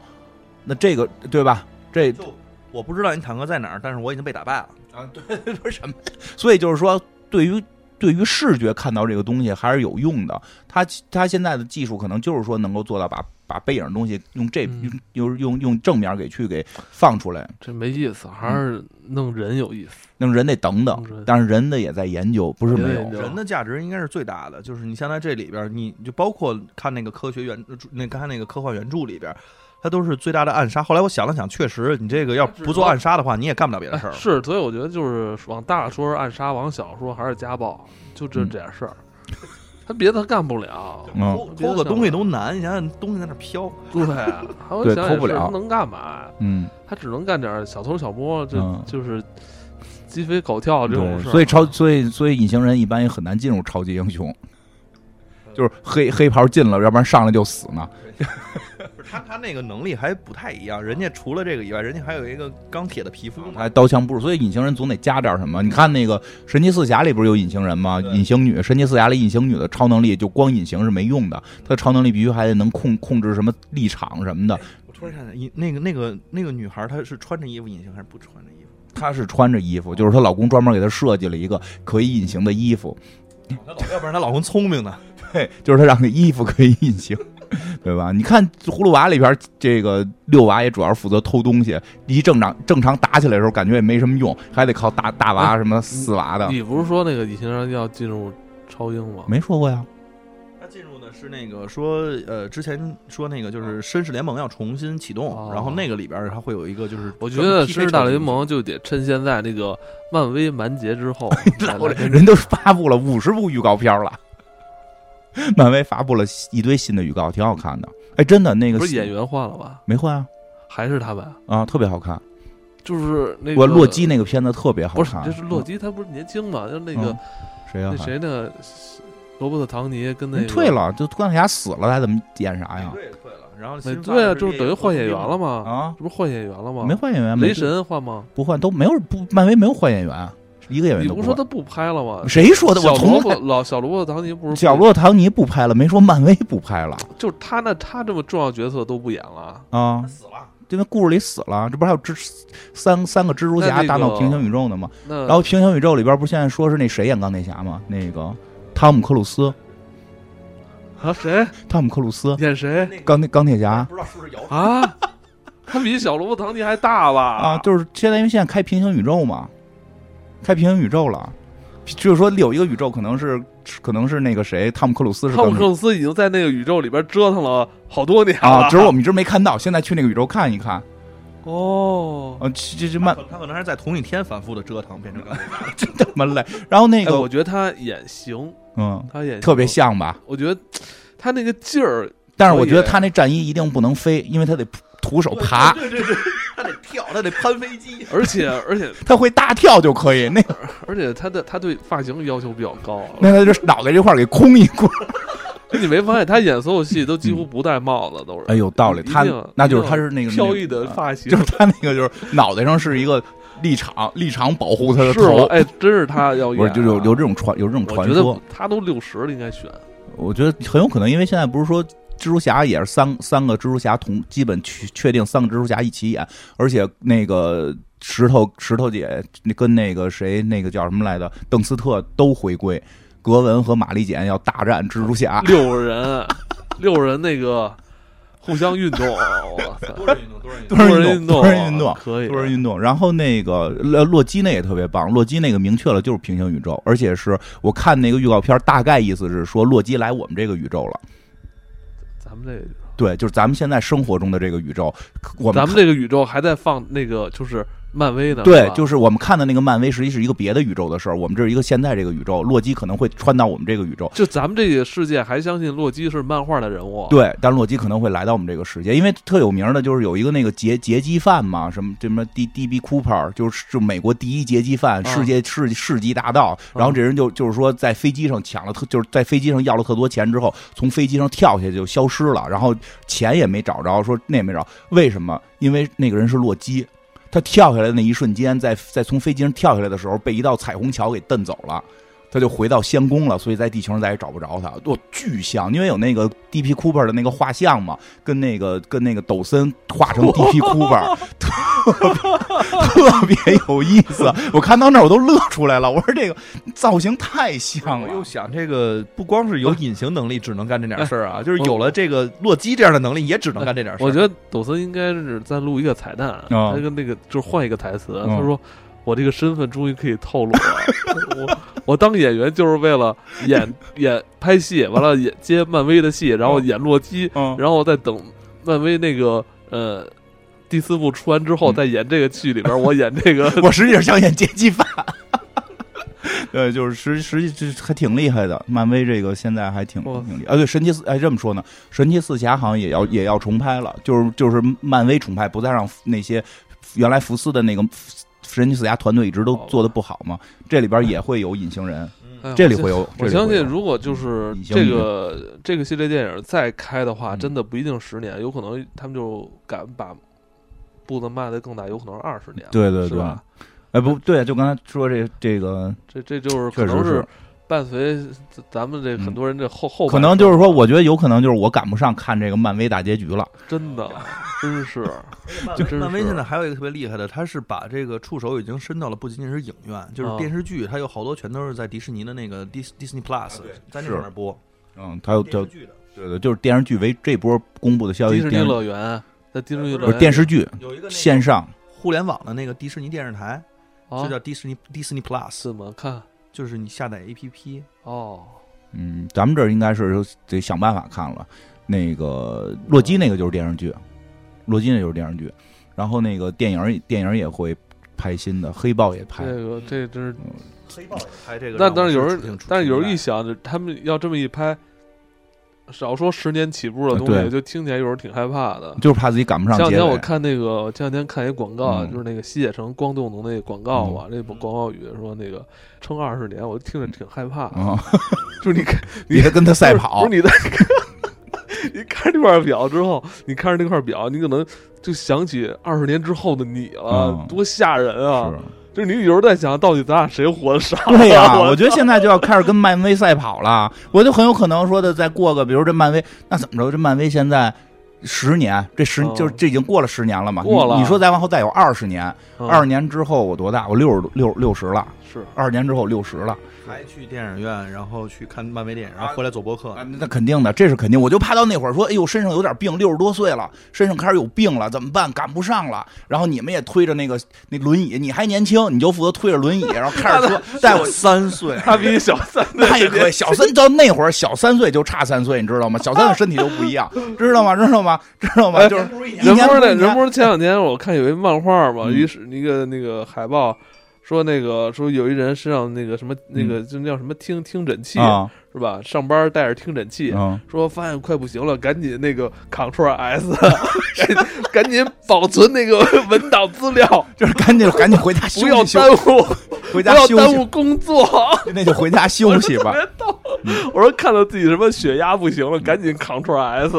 那这个对吧？这就我不知道你坦克在哪儿，但是我已经被打败了。啊，对，说什么？所以就是说，对于对于视觉看到这个东西还是有用的。它它现在的技术可能就是说能够做到把把背影的东西用这嗯用用用用正面给去给放出来，这没意思，还是弄人有意思。弄人得等等。但是人的也在研究，不是没有人的价值应该是最大的，就是你像在这里边，你就包括看那个科学原那刚才那个科幻原著里边，它都是最大的暗杀。后来我想了想，确实你这个要不做暗杀的话，你也干不了别的事儿。哎是，所以我觉得就是往大说是暗杀，往小说还是家暴，就这嗯这点事儿。他别的他干不了，嗯偷偷个东西都难，你想想东西在那飘，对，还有对想偷不了他能干嘛？嗯，他只能干点小偷小摸，就嗯就是鸡飞狗跳这种，事。所以超所以所以隐形人一般也很难进入超级英雄，就是黑黑袍进了，要不然上来就死呢。他他那个能力还不太一样，人家除了这个以外，人家还有一个钢铁的皮肤嘛。还刀枪不入，所以隐形人总得加点什么。你看那个神奇四侠里不是有隐形人吗？隐形女，神奇四侠里隐形女的超能力就光隐形是没用的，她的超能力必须还得能控控制什么立场什么的。我突然想起，那个那个那个女孩，她是穿着衣服隐形还是不穿着衣服？她是穿着衣服，就是她老公专门给她设计了一个可以隐形的衣服，她老要不然她老公聪明呢。对，就是她让那衣服可以隐形。对吧？你看《葫芦娃》里边，这个六娃也主要是负责偷东西。一正常正常打起来的时候，感觉也没什么用，还得靠大大娃什么四娃的。你不是说那个隐形人要进入超英吗？没说过呀。他进入的是那个说，呃，之前说那个就是绅士联盟要重新启动，哦然后那个里边它会有一个就是，我觉得《绅士大联盟》就得趁现在那个漫威完结之后，人都发布了五十部预告片了，漫威发布了一堆新的预告，挺好看的。哎，真的那个不是演员换了吧？没换啊还是他们？啊，特别好看。就是那个我洛基那个片子特别好不是看，，就是洛基，他不是年轻嘛？就那个嗯谁呀？那谁呢？罗伯特·唐尼跟那个退，了，就钢铁侠死了，还怎么演啥呀？对退了，然后对啊，就是等于换演员了嘛？啊，这不是换演员了吗？没换演员，没雷神换吗？不换，都没有不，漫威没有换演员，一个演员你。不是说他不拍了吗？谁说的？小我从老小罗伯特·唐尼不是小罗伯特·唐尼不拍了，没说漫威不拍了就是他那他这么重要角色都不演了，啊他。死了，因为故事里死了，这不是还有蜘三三个蜘蛛侠大闹平行宇宙呢吗？那然后平行宇宙里边不现在说是那谁演钢铁侠吗？那个汤姆克鲁斯，啊谁汤姆克鲁斯演谁钢铁钢铁侠不知道是不是有啊？他比小罗伯特·唐尼还大吧？啊，就是现在因为现在开平行宇宙嘛，开平行宇宙了，就是说有一个宇宙可能是可能是那个谁汤姆克鲁斯是汤姆克鲁斯已经在那个宇宙里边折腾了好多年了啊，只是我们一直没看到，现在去那个宇宙看一看。哦。啊，这这慢他可他可能还是在同一天反复的折腾，变成 真他妈累。然后那哎，我觉得他演行，嗯，他演特别。像吧？我觉得他那个劲儿，但是我觉得他那战衣一定不能飞，因为他得徒手爬，对对对，他得跳，他得攀飞机。而且而且他会大跳就可以。那而且他的他对发型要求比较高。那他这脑袋这块儿给空一空。就 你没发现他演所有戏都几乎不戴帽子，都是。哎，有道理，他那就是他是那个飘逸的发型，就是他那个就是脑袋上是一个立场，立场保护他的头。哎，真是他要不是，就有有这种传有这种传说，他都六十了，应该选。我觉得很有可能，因为现在不是说蜘蛛侠也是三三个蜘蛛侠同基本确确定三个蜘蛛侠一起演，而且那个石头石头姐跟那个谁那个叫什么来着邓斯特都回归，格文和玛丽简要大战蜘蛛侠，六人，六人那个互相运动，多人运动，多人运动。多人运动。可以，多人运动，然后那个洛洛基那也特别棒，洛基那个明确了就是平行宇宙，而且是我看那个预告片，大概意思是说洛基来我们这个宇宙了。咱们这个。对，就是咱们现在生活中的这个宇宙，我们咱们这个宇宙还在放那个就是漫威的，对，就是我们看的那个漫威，实际是一个别的宇宙的事儿。我们这是一个现在这个宇宙，洛基可能会穿到我们这个宇宙。就咱们这个世界还相信洛基是漫画的人物，对，但洛基可能会来到我们这个世界，因为特有名的就是有一个那个劫劫机犯嘛，什么什么 D D B Cooper，就是就美国第一劫机犯，啊世界世世纪大盗。然后这人就就是说在飞机上抢了特，就是在飞机上要了特多钱之后，从飞机上跳下去就消失了，然后钱也没找着，说那也没找，为什么？因为那个人是洛基。他跳下来的那一瞬间，在在从飞机上跳下来的时候，被一道彩虹桥给蹬走了，他就回到仙宫了，所以在地球上再也找不着他。我巨像，因为有那个 D.P. Cooper 的那个画像嘛，跟那个跟那个抖森画成 D.P. Cooper，特 别特别有意思。我看到那儿我都乐出来了，我说这个造型太像了。我又想，这个不光是有隐形能力，只能干这点事儿啊，就是有了这个洛基这样的能力，也只能干这点事儿。我觉得抖森应该是在录一个彩蛋，啊他跟那个就是换一个台词，嗯他说。我这个身份终于可以透露了，我我当演员就是为了演演拍戏，完了演接漫威的戏，然后演洛基，嗯，然后再等漫威那个呃第四部出完之后，嗯再演这个剧里边，我演这个我实际上想演劫机犯。对，就是实实际这还挺厉害的，漫威这个现在还挺挺厉害。啊，对，神奇四哎这么说呢，神奇四侠好像也要也要重拍了，就是就是漫威重拍，不再让那些原来福斯的那个神奇四侠团队一直都哦。做的不好嘛，这里边也会有隐形人，哎这里会有。我相信，如果就是这个这个系列电影再开的话，嗯。真的不一定十年，有可能他们就敢把步子迈得更大，有可能是二十年，对对对。吧？哎不对，就刚才说这这个，这这就是确实可能是伴随咱们这嗯很多人这后后可能就是说，我觉得有可能就是我赶不上看这个漫威大结局了。真的真是漫 真是漫威现在还有一个特别厉害的，它是把这个触手已经伸到了不仅仅是影院，就是啊电视剧，它有好多全都是在迪士尼的那个 Dis Disney Plus，在那面播嗯，它有叫电视剧的。对对，就是电视剧为这波公布的消息，迪士尼乐园在迪士尼乐不是园电视剧有一个线上。互联网的那个迪士尼电视台，啊就叫迪士尼 Disney Plus，怎么看？就是你下载 APP，哦，嗯，咱们这儿应该是得想办法看了。那个洛基那个就是电视剧，洛基那就是电视剧，然后那个电影电影也会拍新的，黑豹也拍这。个这真是，黑豹也拍这个但但是有人挺，但是有人一想，他们要这么一拍，少说十年起步的东西，就听起来有时候挺害怕的。就是怕自己赶不上。前两天我看那个，前两天看一广告，嗯就是那个西铁城光动能那个广告嘛，那广告语说那个撑二十年，我听着挺害怕的。啊，就是你看，你还跟他赛跑 不是。你在你看这块表之后，你看着那块表，你可能就想起二十年之后的你了，嗯多吓人啊！是就是你有时候在想，到底咱俩谁活得少？对呀、我我觉得现在就要开始跟漫威赛跑了。我就很有可能说的，再过个，比如这漫威，那怎么着？这漫威现在十年，这十、嗯就是这已经过了十年了嘛？过了你，你说再往后再有二十年，嗯二十年之后我多大？我六十六六十了。是二十年之后六十了还去电影院，然后去看漫威电影，然后回来做博客。啊，那肯定的，这是肯定。我就怕到那会儿说，哎呦，身上有点病，六十多岁了，身上开始有病了，怎么办？赶不上了。然后你们也推着那个那轮椅，你还年轻，你就负责推着轮椅，然后开着车带我。三岁，他比你小三岁，那也可以，小三到那会儿小三岁就差三岁，你知道吗？小三的身体就不一样，知道吗？知道吗？知道吗？哎就是一人不是那人不是前两天我看有一漫画嘛，嗯于是那个那个海报说那个说有一人身上那个什么那个就叫什么听听诊器是吧？上班带着听诊器，嗯，说发现快不行了，赶紧那个 Ctrl S，赶紧保存那个 文档资料，就是赶紧赶紧回家休息不要耽误回家休息，要耽误工作。那就回家休息吧别逗，我说看到自己什么血压不行了，赶紧 Ctrl S。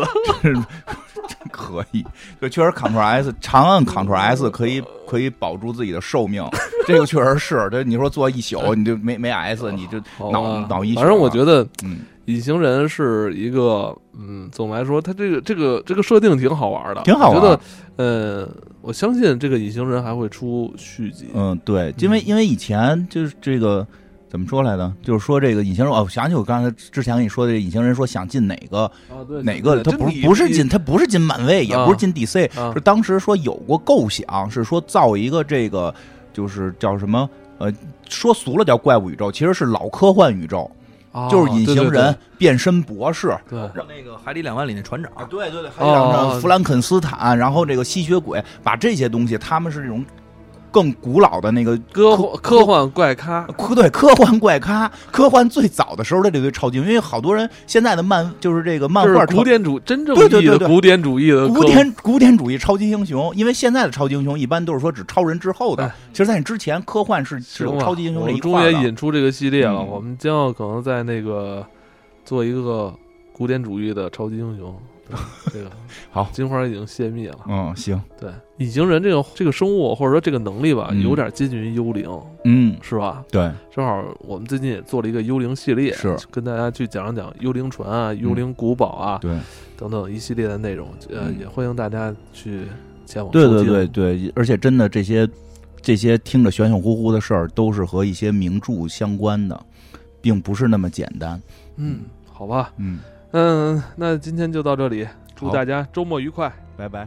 可以，就，确实 Ctrl S 长按 Ctrl S 可以可以保住自己的寿命，这个确实是。这你说做一宿，你就没没 S，你就脑脑溢血了。反正我觉得嗯隐形人是一个，嗯，总的来说，他这个这个这个设定挺好玩的，挺好玩我觉得，呃，我相信这个隐形人还会出续集。嗯，对，因为因为以前就是这个怎么说来着？就是说这个隐形人，哦，我想起我刚才之前跟你说的这隐形人，说想进哪个啊，对，哪个，他不这你你不是进，他不是进漫威，也不是进 DC，啊是当时说有过构想，是说造一个这个就是叫什么呃，说俗了叫怪物宇宙，其实是老科幻宇宙，啊就是隐形人、变身博士。对那个海底两万里那船长，啊，对对对，还哦有弗兰肯斯坦，然后这个吸血鬼，把这些东西，他们是这种更古老的那个科幻科幻怪咖，科对科幻怪咖，科幻最早的时候的这堆超级英雄，因为好多人现在的漫就是这个漫画古典主真正的古典主义的古典古典主义超级英雄，因为现在的超级英雄一般都是说指超人之后的哎，其实在你之前科幻是是有超级英雄这我们终一块儿的。于引出这个系列了，嗯我们将要可能在那个做一个古典主义的超级英雄。对这个好。金花已经泄密了。嗯，行，对，隐形人这个这个生物或者说这个能力吧，嗯。有点接近于幽灵，嗯，是吧？对，正好我们最近也做了一个幽灵系列，是。跟大家去讲一讲幽灵船啊、幽灵古堡啊、对，等等一系列的内容，呃，嗯。也欢迎大家去前往对对听对对，而且真的这些这些听着玄玄乎乎的事儿，都是和一些名著相关的，并不是那么简单。嗯，好吧，嗯，嗯，那今天就到这里，祝大家周末愉快。拜拜。